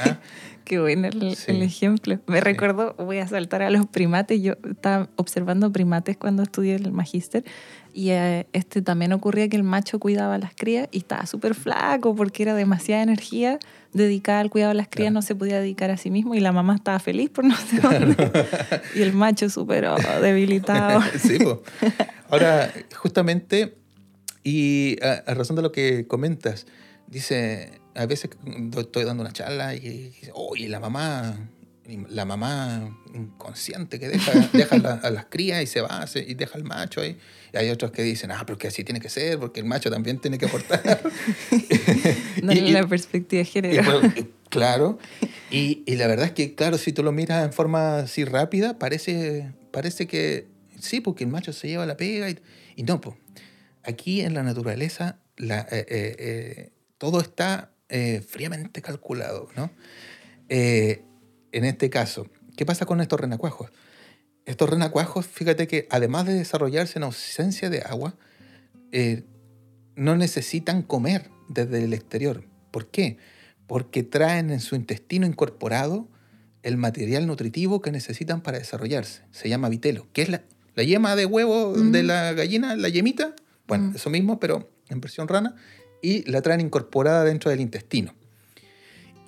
Qué bueno el, Sí. el ejemplo. Me recuerdo, voy a saltar a los primates. Yo estaba observando primates cuando estudié el magíster y eh, este también ocurría que el macho cuidaba a las crías y estaba súper flaco porque era demasiada energía dedicada al cuidado de las crías, Claro. no se podía dedicar a sí mismo y la mamá estaba feliz por no sé dónde. y el macho súper oh, debilitado. sí, po. Ahora, justamente, y a, a razón de lo que comentas, dice, a veces estoy dando una charla y dice, oye, la mamá, la mamá inconsciente que deja, deja a, la- a las crías y se va se- y deja al macho ahí. Y hay otros que dicen, ah, pero que así tiene que ser, porque el macho también tiene que aportar. Darle Y- y- la perspectiva de y género. bueno, eh, claro. Y, y la verdad es que, claro, si tú lo miras en forma así rápida, parece, parece que sí, porque el macho se lleva la pega. Y, y no, pues. Aquí en la naturaleza la, eh, eh, eh, todo está eh, fríamente calculado, ¿no? Eh, en este caso, ¿qué pasa con estos renacuajos? Estos renacuajos, fíjate que además de desarrollarse en ausencia de agua, eh, no necesitan comer desde el exterior. ¿Por qué? Porque traen en su intestino incorporado el material nutritivo que necesitan para desarrollarse. Se llama vitelo, que es la, la yema de huevo de la gallina, la yemita. Bueno, Mm. eso mismo, pero en versión rana. Y la traen incorporada dentro del intestino.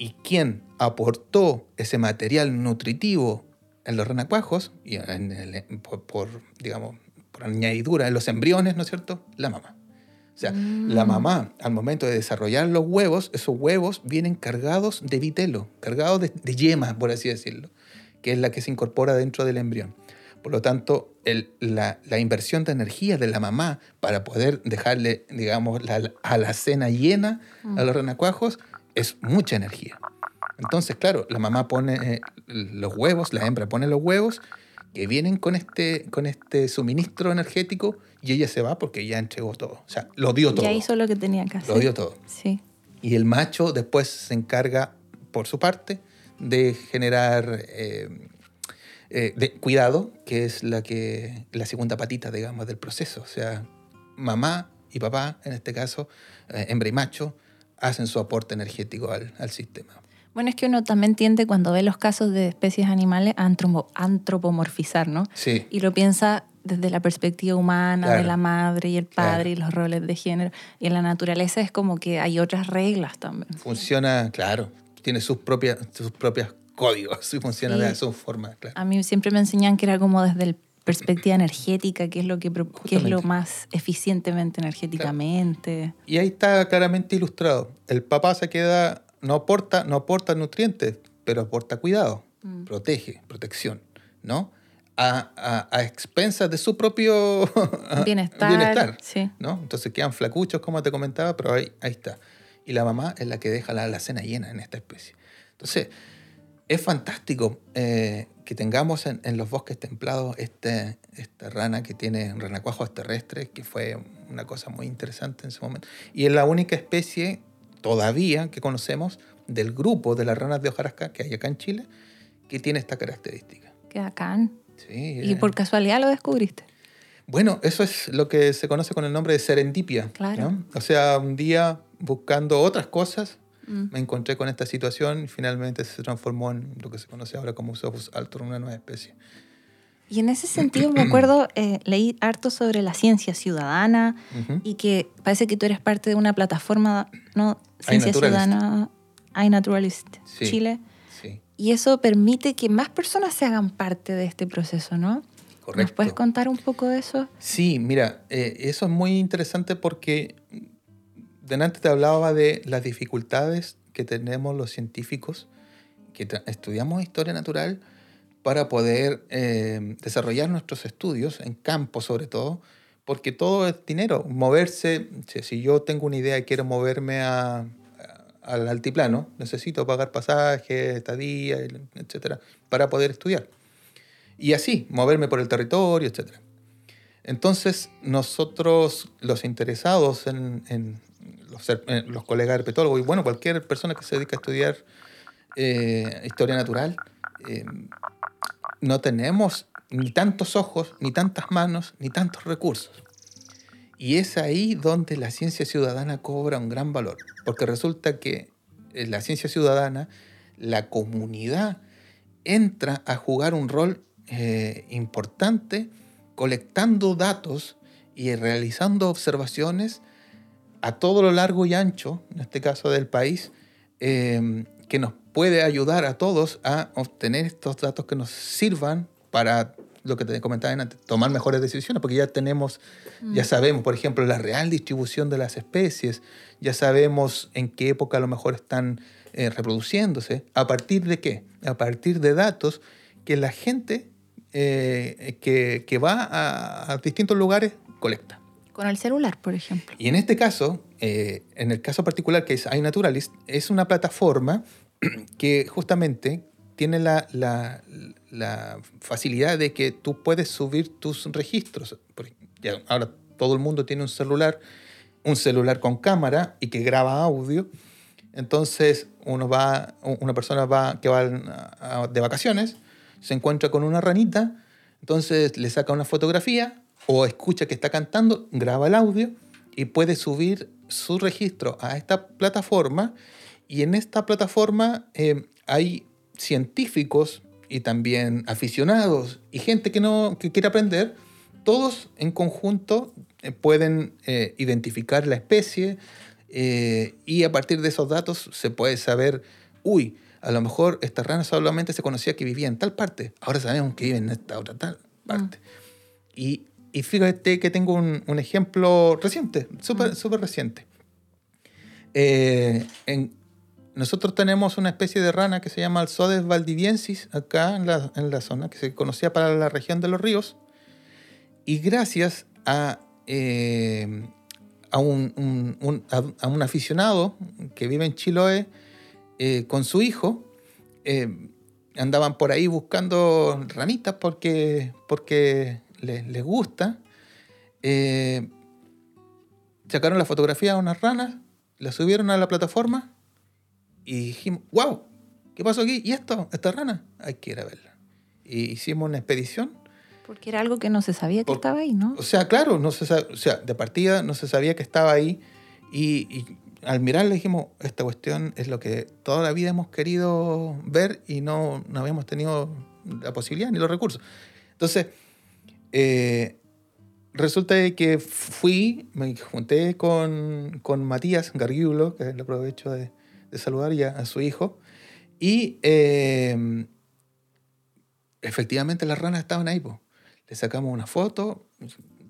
Y quien aportó ese material nutritivo en los renacuajos, y en el- por, por, digamos, por añadidura en los embriones, ¿no es cierto? La mamá. O sea, la mamá, al momento de desarrollar los huevos, esos huevos vienen cargados de vitelo, cargados de, de yema, por así decirlo, que es la que se incorpora dentro del embrión. Por lo tanto, el- la, la inversión de energía de la mamá para poder dejarle, digamos, la, a la cena llena a los renacuajos es mucha energía. Entonces, claro, la mamá pone eh, los huevos, la hembra pone los huevos que vienen con este, con este suministro energético y ella se va porque ya entregó todo. O sea, lo dio todo. Ya hizo lo que tenía que hacer. Lo dio todo. Sí. Y el macho después se encarga, por su parte, de generar eh, eh, de cuidado, que es la, que, la segunda patita, digamos, del proceso. O sea, mamá y papá, en este caso, eh, hembra y macho, hacen su aporte energético al, al sistema. Bueno, es que uno también tiende cuando ve los casos de especies animales a antropo- antropomorfizar, ¿no? Sí, Y lo piensa desde la perspectiva humana, Claro. de la madre y el padre Claro. y los roles de género. Y en la naturaleza es como que hay otras reglas también. funciona, claro, tiene sus propias, sus propios códigos y funciona Sí. de su forma, claro. A mí siempre me enseñan que era como desde el perspectiva energética, qué es lo, que, qué es lo más eficientemente energéticamente. Y ahí está claramente ilustrado. El papá se queda, no aporta, no aporta nutrientes, pero aporta cuidado, Mm. protege, protección, ¿no? A, a- a expensas de su propio Bienestar, bienestar, sí. ¿no? Entonces quedan flacuchos, como te comentaba, pero ahí, ahí está. Y la mamá es la que deja la alacena llena en esta especie. Entonces, es fantástico eh, que tengamos en, en los bosques templados este, esta rana que tiene renacuajos terrestres, que fue una cosa muy interesante en su momento. Y es la única especie todavía que conocemos del grupo de las ranas de hojarasca que hay acá en Chile que tiene esta característica. Qué bacán. Sí, Y eh, por casualidad lo descubriste. bueno, eso es lo que se conoce con el nombre de serendipia. Claro. ¿no? O sea, un día buscando otras cosas, Mm. me encontré con esta situación y finalmente se transformó en lo que se conoce ahora como Usophus altor, una nueva especie. Y en ese sentido, me acuerdo, eh, leí harto sobre la ciencia ciudadana Ujú. y que parece que tú eres parte de una plataforma, ¿no? Ciencia. Ciudadana, iNaturalist Sí. Chile. Sí, Y eso permite que más personas se hagan parte de este proceso, ¿no? ¿Nos correcto. puedes contar un poco de eso? Sí, mira, eh, eso es muy interesante porque delante te hablaba de las dificultades que tenemos los científicos que estudiamos historia natural para poder eh, desarrollar nuestros estudios en campo sobre todo, porque todo es dinero. Moverse, si, yo tengo una idea y quiero moverme a- al altiplano, necesito pagar pasajes, estadía, etcétera, para poder estudiar. Y así, moverme por el territorio, etcétera. Entonces, nosotros, los interesados en, en los, en los colegas herpetólogos, y bueno, cualquier persona que se dedica a estudiar eh, historia natural, eh, no tenemos ni tantos ojos, ni tantas manos, ni tantos recursos. Y es ahí donde la ciencia ciudadana cobra un gran valor, porque resulta que en la ciencia ciudadana, la comunidad entra a jugar un rol eh, importante colectando datos y realizando observaciones a todo lo largo y ancho, en este caso del país, eh, que nos puede ayudar a todos a obtener estos datos que nos sirvan para lo que te comentaba antes, tomar mejores decisiones, porque ya tenemos, ya sabemos, por ejemplo, la real distribución de las especies, ya sabemos en qué época a lo mejor están eh, reproduciéndose, a partir de qué, a partir de datos que la gente eh, que, que va a, a distintos lugares colecta. Con el celular, por ejemplo. Y en este caso, eh, en el caso particular que es iNaturalist, es una plataforma que justamente tiene la, la- la facilidad de que tú puedes subir tus registros. Ahora todo el mundo tiene un celular, un celular con cámara y que graba audio. Entonces uno va, una persona va, que va de vacaciones, se encuentra con una ranita, entonces le saca una fotografía o escucha que está cantando, graba el audio y puede subir su registro a esta plataforma. Y en esta plataforma eh, hay científicos y también aficionados y gente que, no, que quiere aprender, todos en conjunto eh, pueden eh, identificar la especie eh, y a partir de esos datos se puede saber, uy, a lo mejor esta rana solamente se conocía que vivía en tal parte, ahora sabemos que vive en esta otra tal parte. Y, y fíjate que tengo un, un ejemplo reciente, súper súper reciente. Eh, en- nosotros tenemos una especie de rana que se llama Alzodes valdiviensis acá en la, en la zona, que se conocía para la región de los ríos. Y gracias a, eh, a, un, un- un- a- a un aficionado que vive en Chiloé eh, con su hijo, eh, andaban por ahí buscando ranitas porque, porque les, les gusta. Eh, sacaron la fotografía de unas ranas, la subieron a la plataforma y dijimos, wow, ¿qué pasó aquí? ¿Y esto? ¿Esta rana? Hay que ir a verla. Y hicimos una expedición. Porque era algo que no se sabía que Por- estaba ahí, ¿no? O sea, claro, no se o sea, de partida no se sabía que estaba ahí y, y al mirarla dijimos, esta cuestión es lo que toda la vida hemos querido ver y no, no habíamos tenido la posibilidad ni los recursos. Entonces, eh, resulta que fui, me junté con, con Matías Gargiulo, que le aprovecho de, de saludar ya a su hijo, y eh, efectivamente las ranas estaban ahí. po. le sacamos una foto,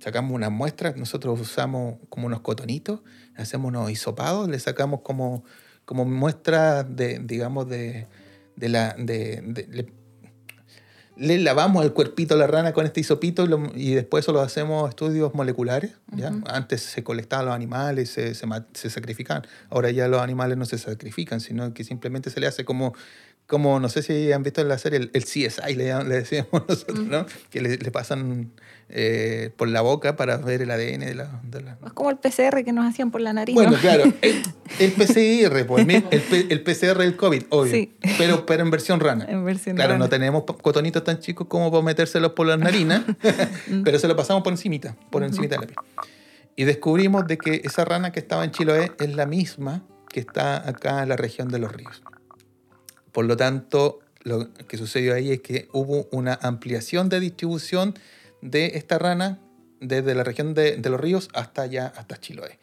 sacamos una muestra, nosotros usamos como unos cotonitos, hacemos unos hisopados, le sacamos como, como muestra de, digamos, de, de la... De, de- le, lavamos el cuerpito a la rana con este hisopito y, lo- y después eso lo hacemos estudios moleculares. ¿ya? Antes se colectaban los animales, se, se, se sacrificaban. Ahora ya los animales no se sacrifican, sino que simplemente se le hace como, como no sé si han visto en la serie, el, el CSI, le, le decíamos nosotros, ¿no? Que le, le pasan eh, por la boca para ver el ADN de la... de la- Es como el PCR que nos hacían por la nariz. Bueno, ¿no? claro, el, el PCR, pues, el, el PCR del COVID, obvio, Sí. pero, pero en versión rana. En versión Claro, rana. no tenemos cotonitos tan chicos como para metérselos por las narinas, pero se lo pasamos por encimita, por encimita de la piel. Y descubrimos de que esa rana que estaba en Chiloé es la misma que está acá en la región de los ríos. Por lo tanto, lo que sucedió ahí es que hubo una ampliación de distribución de esta rana desde la región de, de los ríos hasta allá, hasta Chiloé.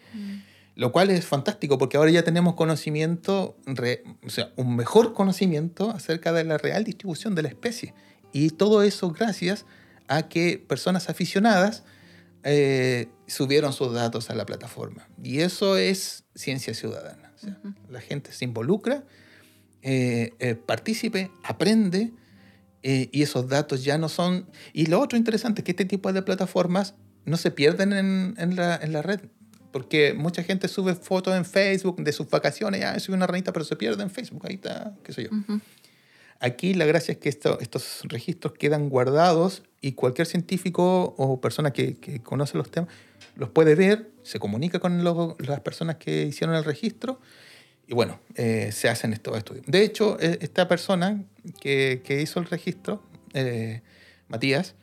Lo cual es fantástico porque ahora ya tenemos conocimiento, re- o sea, un mejor conocimiento acerca de la real distribución de la especie. Y todo eso gracias a que personas aficionadas eh, subieron sus datos a la plataforma. Y eso es ciencia ciudadana. O sea, La gente se involucra, eh, eh, participe, aprende, eh, y esos datos ya no son... Y lo otro interesante es que este tipo de plataformas no se pierden en, en la, en la red. Porque mucha gente sube fotos en Facebook de sus vacaciones, ah, sube una ranita, pero se pierde en Facebook, ahí está, qué sé yo. Aquí la gracia es que esto- estos registros quedan guardados y cualquier científico o persona que, que conoce los temas los puede ver, se comunica con los- las personas que hicieron el registro y bueno, eh, se hacen estos estudios. De hecho, eh, esta persona que, que hizo el registro, eh, Matías,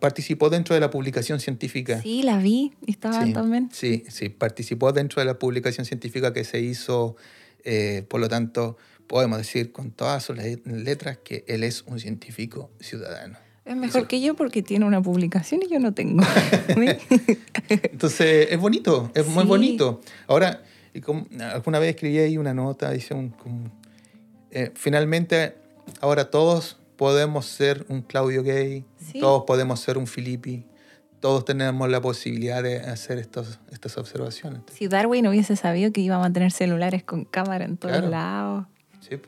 participó dentro de la publicación científica. Sí, la vi. y Estaban Sí, también. Sí, sí, participó dentro de la publicación científica que se hizo, eh, por lo tanto, podemos decir con todas sus le- letras que él es un científico ciudadano. Es mejor que yo porque tiene una publicación y yo no tengo. Entonces, es bonito, es muy bonito. Ahora, y como- alguna vez escribí ahí una nota, dice un, como, eh, finalmente, ahora todos podemos ser un Claudio Gay, Sí. todos podemos ser un Filippi, todos tenemos la posibilidad de hacer estos, estas observaciones. si Darwin hubiese sabido que íbamos a tener celulares con cámara en todos Claro. lados. Sí.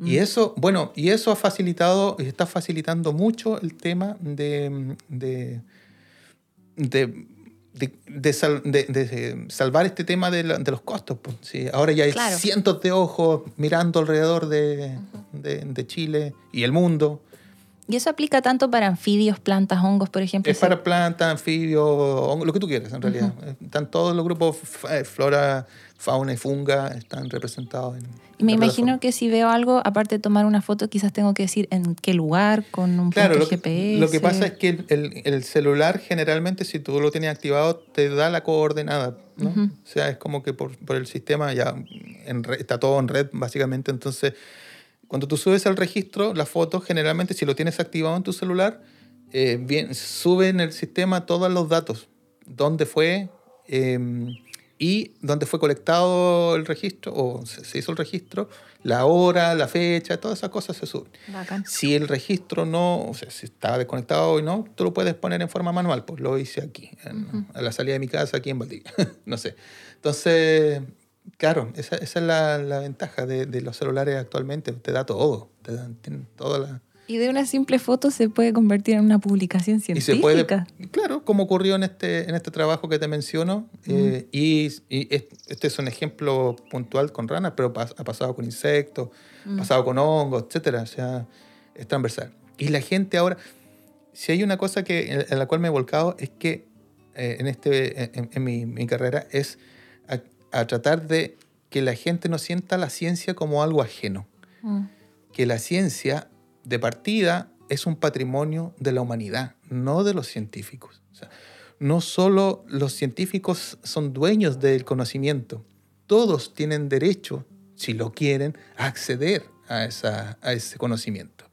Y eso, bueno, y eso ha facilitado, y está facilitando mucho el tema de, de, de, de- de sal- de- de salvar este tema de, la- de los costos. pues. Sí, ahora ya hay Claro. cientos de ojos mirando alrededor de, de- de Chile y el mundo. Y eso aplica tanto para anfibios, plantas, hongos, por ejemplo. Es para plantas, anfibios, hongo, lo que tú quieras en realidad. Están todos los grupos, eh, flora, fauna y funga, están representados en Y me imagino que si veo algo, aparte de tomar una foto, quizás tengo que decir en qué lugar, con un Claro, punto lo que, GPS. lo que pasa es que el, el- el celular generalmente, si tú lo tienes activado, te da la coordenada, ¿no? Ujú. O sea, es como que por, por el sistema ya en red- está todo en red, básicamente. Entonces, cuando tú subes al registro, la foto, generalmente, si lo tienes activado en tu celular, eh, bien, sube en el sistema todos los datos. Dónde fue eh, y dónde fue colectado el registro, o se, hizo el registro, la hora, la fecha, todas esas cosas se suben. Bacán. Si el registro no, o sea, si estaba desconectado o no, tú lo puedes poner en forma manual. Pues lo hice aquí, en- a la salida de mi casa, aquí en Valdivia. no sé. Entonces, claro, esa, esa es la, la ventaja de, de los celulares actualmente. Te da todo. Te dan toda la. Y de una simple foto se puede convertir en una publicación Y científica. se puede, claro, como ocurrió en este, en este trabajo que te menciono, eh, y, y es- este es un ejemplo puntual con ranas, pero ha pasado con insectos, ha pasado con hongos, etcétera, o sea, es transversal. Y la gente ahora, si hay una cosa que, en, en la cual me he volcado, es que eh, en, este, en, en mi, mi carrera, es a, tratar de que la gente no sienta la ciencia como algo ajeno Mm. que la ciencia de partida es un patrimonio de la humanidad, no de los científicos. O sea, no solo los científicos son dueños del conocimiento, todos tienen derecho, si lo quieren, a acceder a, esa, a ese conocimiento.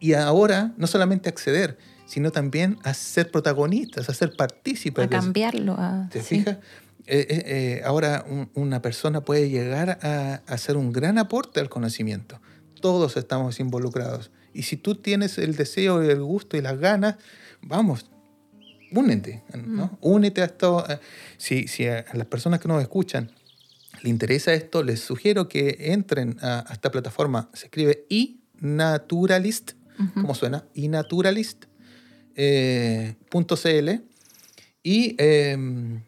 Y ahora, no solamente acceder, sino también a ser protagonistas, a ser partícipes. A cambiarlo. A, ¿Te sí. fijas? Eh, eh, eh, ahora un- una persona puede llegar a, a hacer un gran aporte al conocimiento. Todos estamos involucrados. Y si tú tienes el deseo el gusto y las ganas, vamos, únete, ¿no? Únete a esto. eh, Si, si a las personas que nos escuchan le interesa esto, les sugiero que entren a, a esta plataforma. Se escribe iNaturalist, ¿cómo suena? iNaturalist.cl eh, y eh,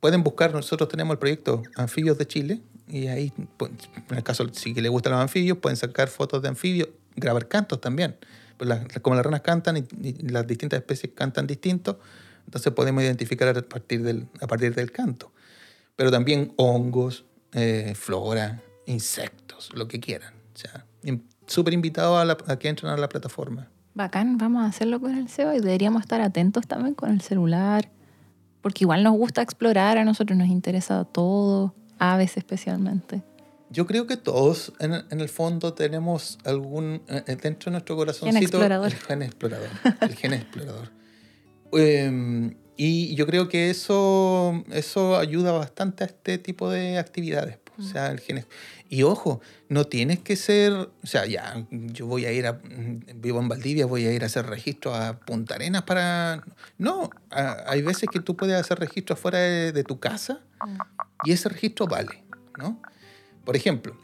pueden buscar, nosotros tenemos el proyecto Anfibios de Chile y ahí, pues, en el caso, si les gustan los anfibios, pueden sacar fotos de anfibios, grabar cantos también. Pues como las ranas cantan y, las distintas especies cantan distinto, entonces podemos identificar a partir del, a partir del canto. Pero también hongos, eh, flora, insectos, lo que quieran. O sea, súper invitado a, la- a que entren a la plataforma. Bacán, vamos a hacerlo con el SEO y deberíamos estar atentos también con el celular, porque igual nos gusta explorar, a nosotros nos interesa todo, aves especialmente. Yo creo que todos en, en el fondo tenemos algún, eh, dentro de nuestro corazoncito, explorador. el gen explorador. El gen explorador. Eh, y yo creo que eso, eso ayuda bastante a este tipo de actividades. O sea, el Y ojo, no tienes que ser, o sea, ya, yo voy a ir a, vivo en Valdivia, voy a ir a hacer registro a Punta Arenas para... No, hay veces que tú puedes hacer registro fuera de, de tu casa y ese registro vale, ¿no? Por ejemplo,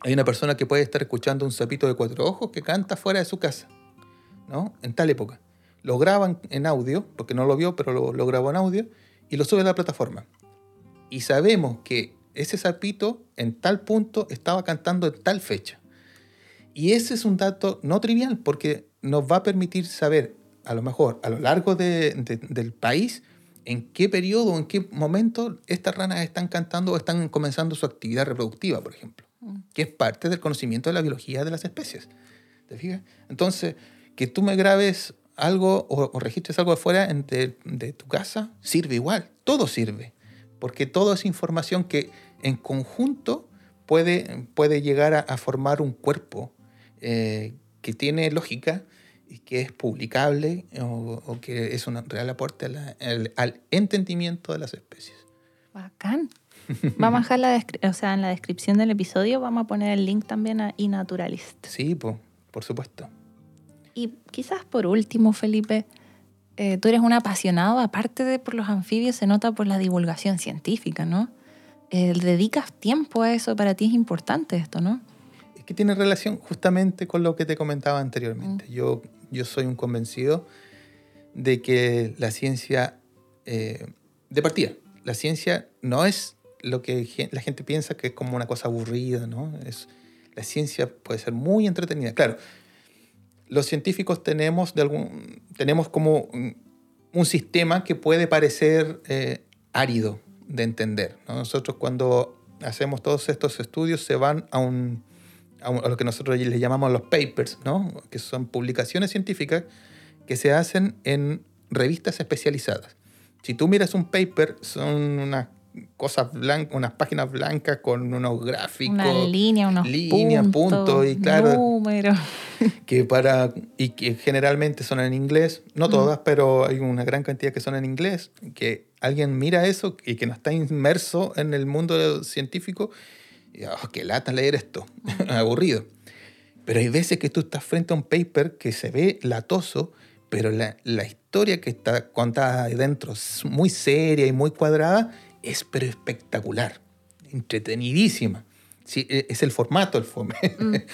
hay una persona que puede estar escuchando un sapito de cuatro ojos que canta fuera de su casa, ¿no? En tal época. Lo graban en audio, porque no lo vio, pero lo, lo grabó en audio, y lo sube a la plataforma. Y sabemos que ese sapito en tal punto estaba cantando en tal fecha. Y ese es un dato no trivial, porque nos va a permitir saber, a lo mejor, a lo largo de- de- del país, en qué periodo, en qué momento estas ranas están cantando o están comenzando su actividad reproductiva, por ejemplo, que es parte del conocimiento de la biología de las especies. ¿Te fijas? Entonces, que tú me grabes algo o, o registres algo afuera de, de tu casa, sirve igual, todo sirve, porque todo es información que en conjunto puede, puede llegar a, a formar un cuerpo eh, que tiene lógica y que es publicable o, o que es un real aporte la- al, al entendimiento de las especies. Bacán. Vamos a dejar la o sea, en la descripción del episodio vamos a poner el link también a iNaturalist. Sí, po, por supuesto. Y quizás por último, Felipe, eh, tú eres un apasionado, aparte de por los anfibios, se nota por la divulgación científica, ¿no? Eh, dedicas tiempo a eso, para ti es importante esto, ¿no? Es que tiene relación justamente con lo que te comentaba anteriormente. Yo, yo soy un convencido de que la ciencia, eh, de partida, la ciencia no es lo que la gente piensa que es como una cosa aburrida, ¿no? Es, la ciencia puede ser muy entretenida. Claro, los científicos tenemos, de algún, tenemos como un, un sistema que puede parecer eh, árido de entender. ¿no? Nosotros cuando hacemos todos estos estudios se van a, un, a, un- a lo que nosotros les llamamos los papers, ¿no? que son publicaciones científicas que se hacen en revistas especializadas. Si tú miras un paper, son unas cosas blancas, unas páginas blancas con unos gráficos. Una línea, unos línea, puntos, punto, y claro, números. que para y que generalmente son en inglés, no todas, pero hay una gran cantidad que son en inglés, que alguien mira eso y que no está inmerso en el mundo científico, y oh, qué lata leer esto, aburrido. Pero hay veces que tú estás frente a un paper que se ve latoso, pero la, la historia que está contada ahí dentro es muy seria y muy cuadrada, es pero espectacular, entretenidísima. Sí, e- es el formato el fome.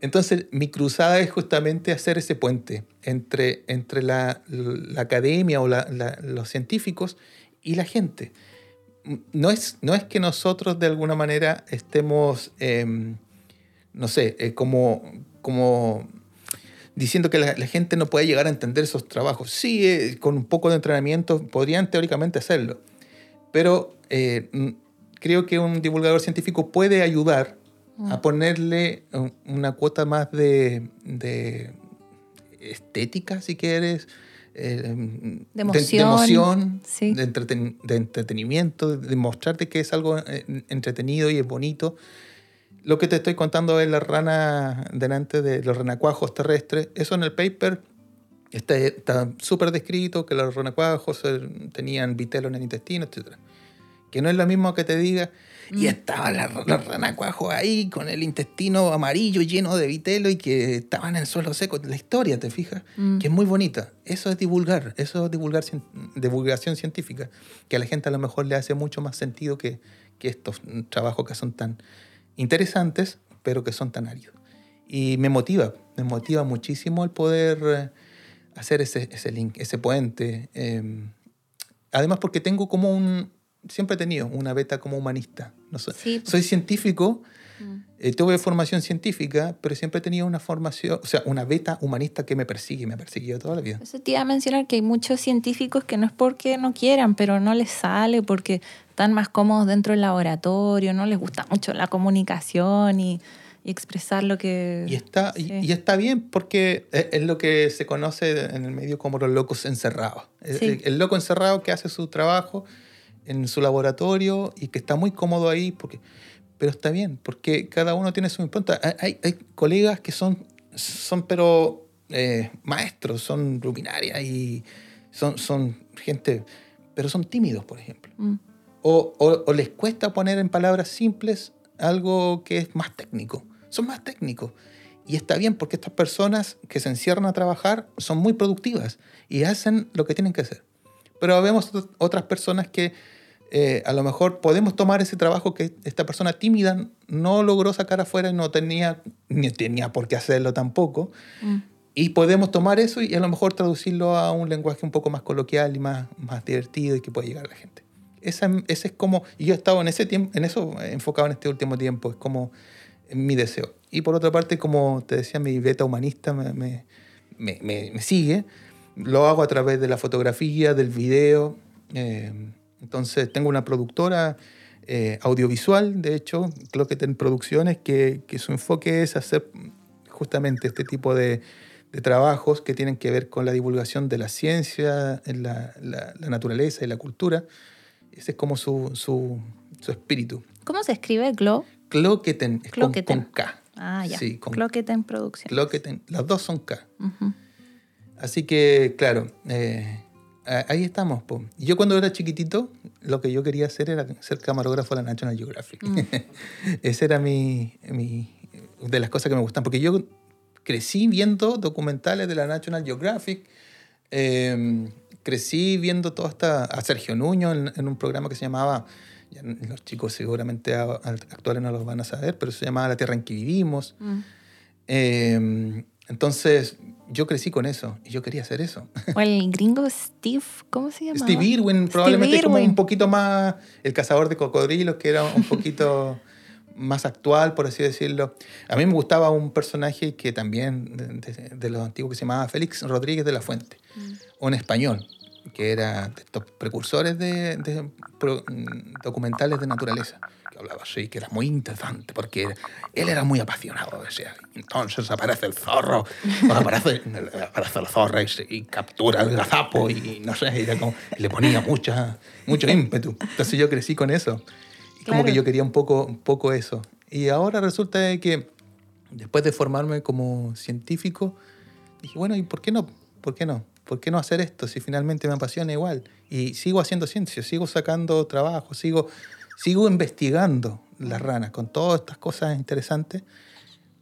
Entonces, mi cruzada es justamente hacer ese puente entre, entre la, la academia o la- la- los científicos y la gente. No es, no es que nosotros de alguna manera estemos, em, no sé, eh, como, como diciendo que la, la gente no puede llegar a entender esos trabajos. Sí, eh, con un poco de entrenamiento podrían teóricamente hacerlo, pero eh, mm, creo que un divulgador científico puede ayudar a ponerle un- una cuota más de, de estética, si quieres, eh, De emoción, emoción, sí. de, entreten- de entretenimiento, de mostrarte que es algo eh, entretenido y es bonito. Lo que te estoy contando es la rana delante de los renacuajos terrestres. Eso en el paper está está súper descrito, que los renacuajos eh, tenían vitelo en el intestino, etc. Que no es lo mismo que te diga, y estaba la, la rana cuajo ahí con el intestino amarillo lleno de vitelo y que estaban en el suelo seco. La historia, ¿te fijas? Mm. Que es muy bonita. Eso es divulgar, eso es divulgar, divulgación científica, que a la gente a lo mejor le hace mucho más sentido que, que estos trabajos que son tan interesantes, pero que son tan áridos. Y me motiva, me motiva muchísimo el poder eh, hacer ese, ese link, ese puente. eh, además porque tengo como un, siempre he tenido una beta como humanista. No sé. Sí, pues. Soy científico, Mm. eh, tuve formación científica, pero siempre he tenido una formación, o sea, una beta humanista que me persigue, me ha perseguido toda la vida. Eso te iba a mencionar que hay muchos científicos que no es porque no quieran, pero no les sale porque están más cómodos dentro del laboratorio, no les gusta mucho la comunicación y, y expresar lo que... Y está, y- Sí. y, está bien porque es, es lo que se conoce en el medio como los locos encerrados. El, Sí. el- el loco encerrado que hace su trabajo en su laboratorio y que está muy cómodo ahí, porque, pero está bien, porque cada uno tiene su impronta. Hay, hay- colegas que son, son pero eh, maestros, son luminarias y son, son gente, pero son tímidos, por ejemplo Mm. o, o- o les cuesta poner en palabras simples algo que es más técnico. Son más técnicos. Y está bien porque estas personas que se encierran a trabajar son muy productivas y hacen lo que tienen que hacer. Pero vemos ot- otras personas que eh, a lo mejor podemos tomar ese trabajo que esta persona tímida no logró sacar afuera y no tenía, ni tenía por qué hacerlo tampoco. Mm. Y podemos tomar eso y a lo mejor traducirlo a un lenguaje un poco más coloquial y más, más divertido y que pueda llegar a la gente. Esa, ese es como, y yo he estado en, ese tiempo, en eso enfocado en este último tiempo, es como mi deseo. Y por otra parte, como te decía, mi beta humanista me, me- me- me sigue. Lo hago a través de la fotografía, del video. eh, entonces tengo una productora eh, audiovisual, de hecho, Cloqueten Producciones, que, que su enfoque es hacer justamente este tipo de, de trabajos que tienen que ver con la divulgación de la ciencia, la, la- la naturaleza y la cultura. Ese es como su, su, su espíritu. ¿Cómo se escribe Glow? Cloqueten es con-. Con, K. Ah, ya. Sí, con Cloqueten Producción. Cloqueten. Las dos son K. Ujú. Así que, claro, eh, ahí estamos. po. Yo cuando era chiquitito, lo que yo quería hacer era ser camarógrafo de la National Geographic. Mm. Esa era mi, mi- de las cosas que me gustan, porque yo crecí viendo documentales de la National Geographic, eh, crecí viendo toda esta, a Sergio Nuño en, en un programa que se llamaba, ya los chicos seguramente a- a- actuales no los van a saber, pero se llamaba La Tierra en que vivimos. Mm. Eh, entonces, yo crecí con eso y yo quería hacer eso. O el gringo Steve, ¿cómo se llama? Steve Irwin, probablemente como Irwin. un poquito más el cazador de cocodrilos, que era un poquito más actual, por así decirlo. A mí me gustaba un personaje que también, de, de- de los antiguos, que se llamaba Félix Rodríguez de la Fuente, un español, que era de estos precursores de, de pro- mm, documentales de naturaleza. Que hablaba así, que era muy interesante, porque él era muy apasionado. Sea, entonces aparece el zorro, aparece, aparece el zorro y, y captura el gazapo, y no sé, como- le ponía mucha, mucho ímpetu. Entonces yo crecí con eso. Y como que yo quería un poco, un poco eso. Y ahora resulta que después de formarme como científico, dije, bueno, ¿y por qué no? ¿Por qué no? ¿Por qué no hacer esto si finalmente me apasiona igual? Y sigo haciendo ciencia, sigo sacando trabajo, sigo, sigo investigando las ranas con todas estas cosas interesantes,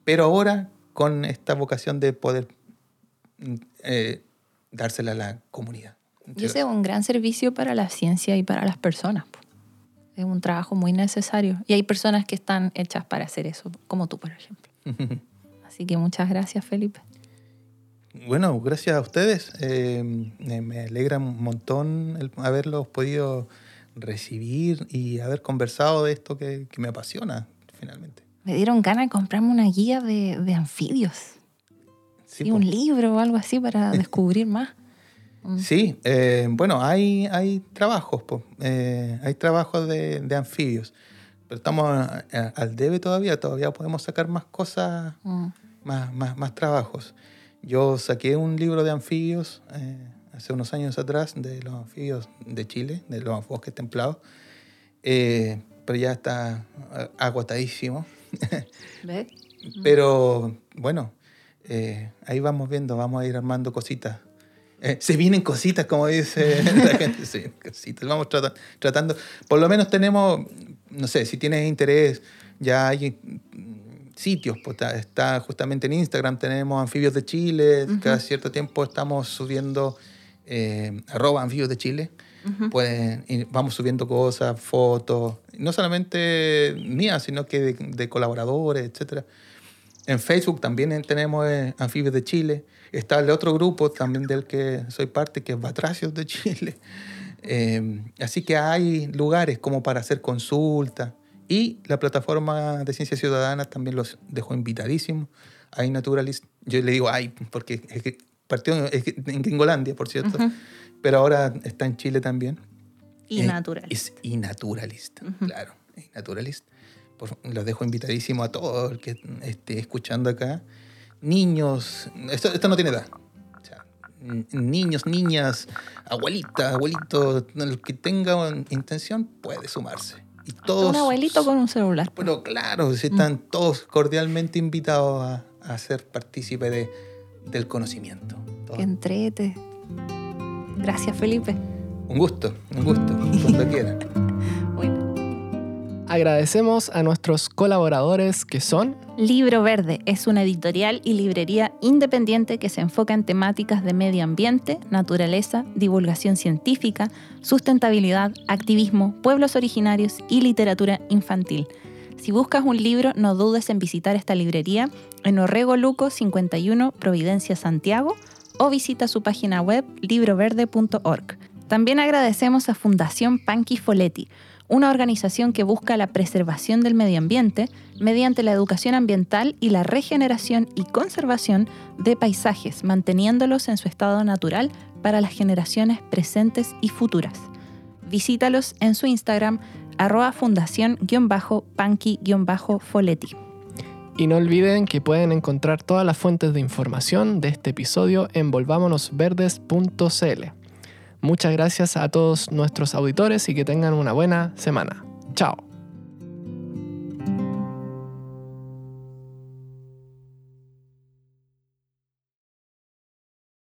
pero ahora con esta vocación de poder eh, dársela a la comunidad. Y ese es un gran servicio para la ciencia y para las personas. Es un trabajo muy necesario. Y hay personas que están hechas para hacer eso, como tú, por ejemplo. Así que muchas gracias, Felipe. Bueno, gracias a ustedes. Eh, me alegra un montón el haberlos podido recibir y haber conversado de esto que, que me apasiona finalmente. Me dieron ganas de comprarme una guía de, de anfibios. Sí, Sí, po. un libro o algo así para descubrir más. Mm. Sí, eh, bueno, hay, hay trabajos. Eh, hay trabajos de, de anfibios, pero estamos a- a- al debe todavía, todavía podemos sacar más cosas, Mm. más, más, más trabajos. Yo saqué un libro de anfibios eh, hace unos años atrás, de los anfibios de Chile, de los bosques templados, eh, pero ya está eh, agotadísimo. ¿Ves? Pero bueno, eh, ahí vamos viendo, vamos a ir armando cositas. Eh, se vienen cositas, como dice la gente. Sí, cositas. Vamos trata- tratando. Por lo menos tenemos, no sé, si tienes interés, ya hay sitios. pues, está, está justamente en Instagram, tenemos Anfibios de Chile. Cada cierto tiempo estamos subiendo eh, arroba Anfibios de Chile. Pueden, y vamos subiendo cosas, fotos, no solamente mías, sino que de, de colaboradores, etcétera. En Facebook también tenemos eh, Anfibios de Chile. Está el otro grupo también del que soy parte, que es Batracios de Chile. Eh, así que hay lugares como para hacer consultas. Y la plataforma de Ciencia Ciudadana también los dejó invitadísimos. Hay Naturalist. Yo le digo ay, porque es que partió es que en Gringolandia, por cierto. Pero ahora está en Chile también. Y Eh, natural. Es y naturalist, claro. Y naturalist. Por- los dejo invitadísimo a todo el que esté escuchando acá. Niños, esto, esto no tiene edad. O sea, niños, niñas, abuelitas, abuelitos, el que tenga intención puede sumarse. Y todos. Un abuelito con un celular. Pero claro, si están todos cordialmente invitados a, a ser partícipe de, del conocimiento. Todo. Que entrete. Gracias, Felipe. Un gusto, un gusto, cuando quieran. Agradecemos a nuestros colaboradores que son Libro Verde es una editorial y librería independiente que se enfoca en temáticas de medio ambiente, naturaleza, divulgación científica, sustentabilidad, activismo, pueblos originarios y literatura infantil. Si buscas un libro, no dudes en visitar esta librería en Orrego Luco 51, Providencia, Santiago, o visita su página web libroverde.org. También agradecemos a Fundación Panqui Foletti, una organización que busca la preservación del medio ambiente mediante la educación ambiental y la regeneración y conservación de paisajes, manteniéndolos en su estado natural para las generaciones presentes y futuras. Visítalos en su Instagram arroba fundación-panqui-foletti. Y no olviden que pueden encontrar todas las fuentes de información de este episodio en volvámonosverdes.cl. Muchas gracias a todos nuestros auditores y que tengan una buena semana. Chao.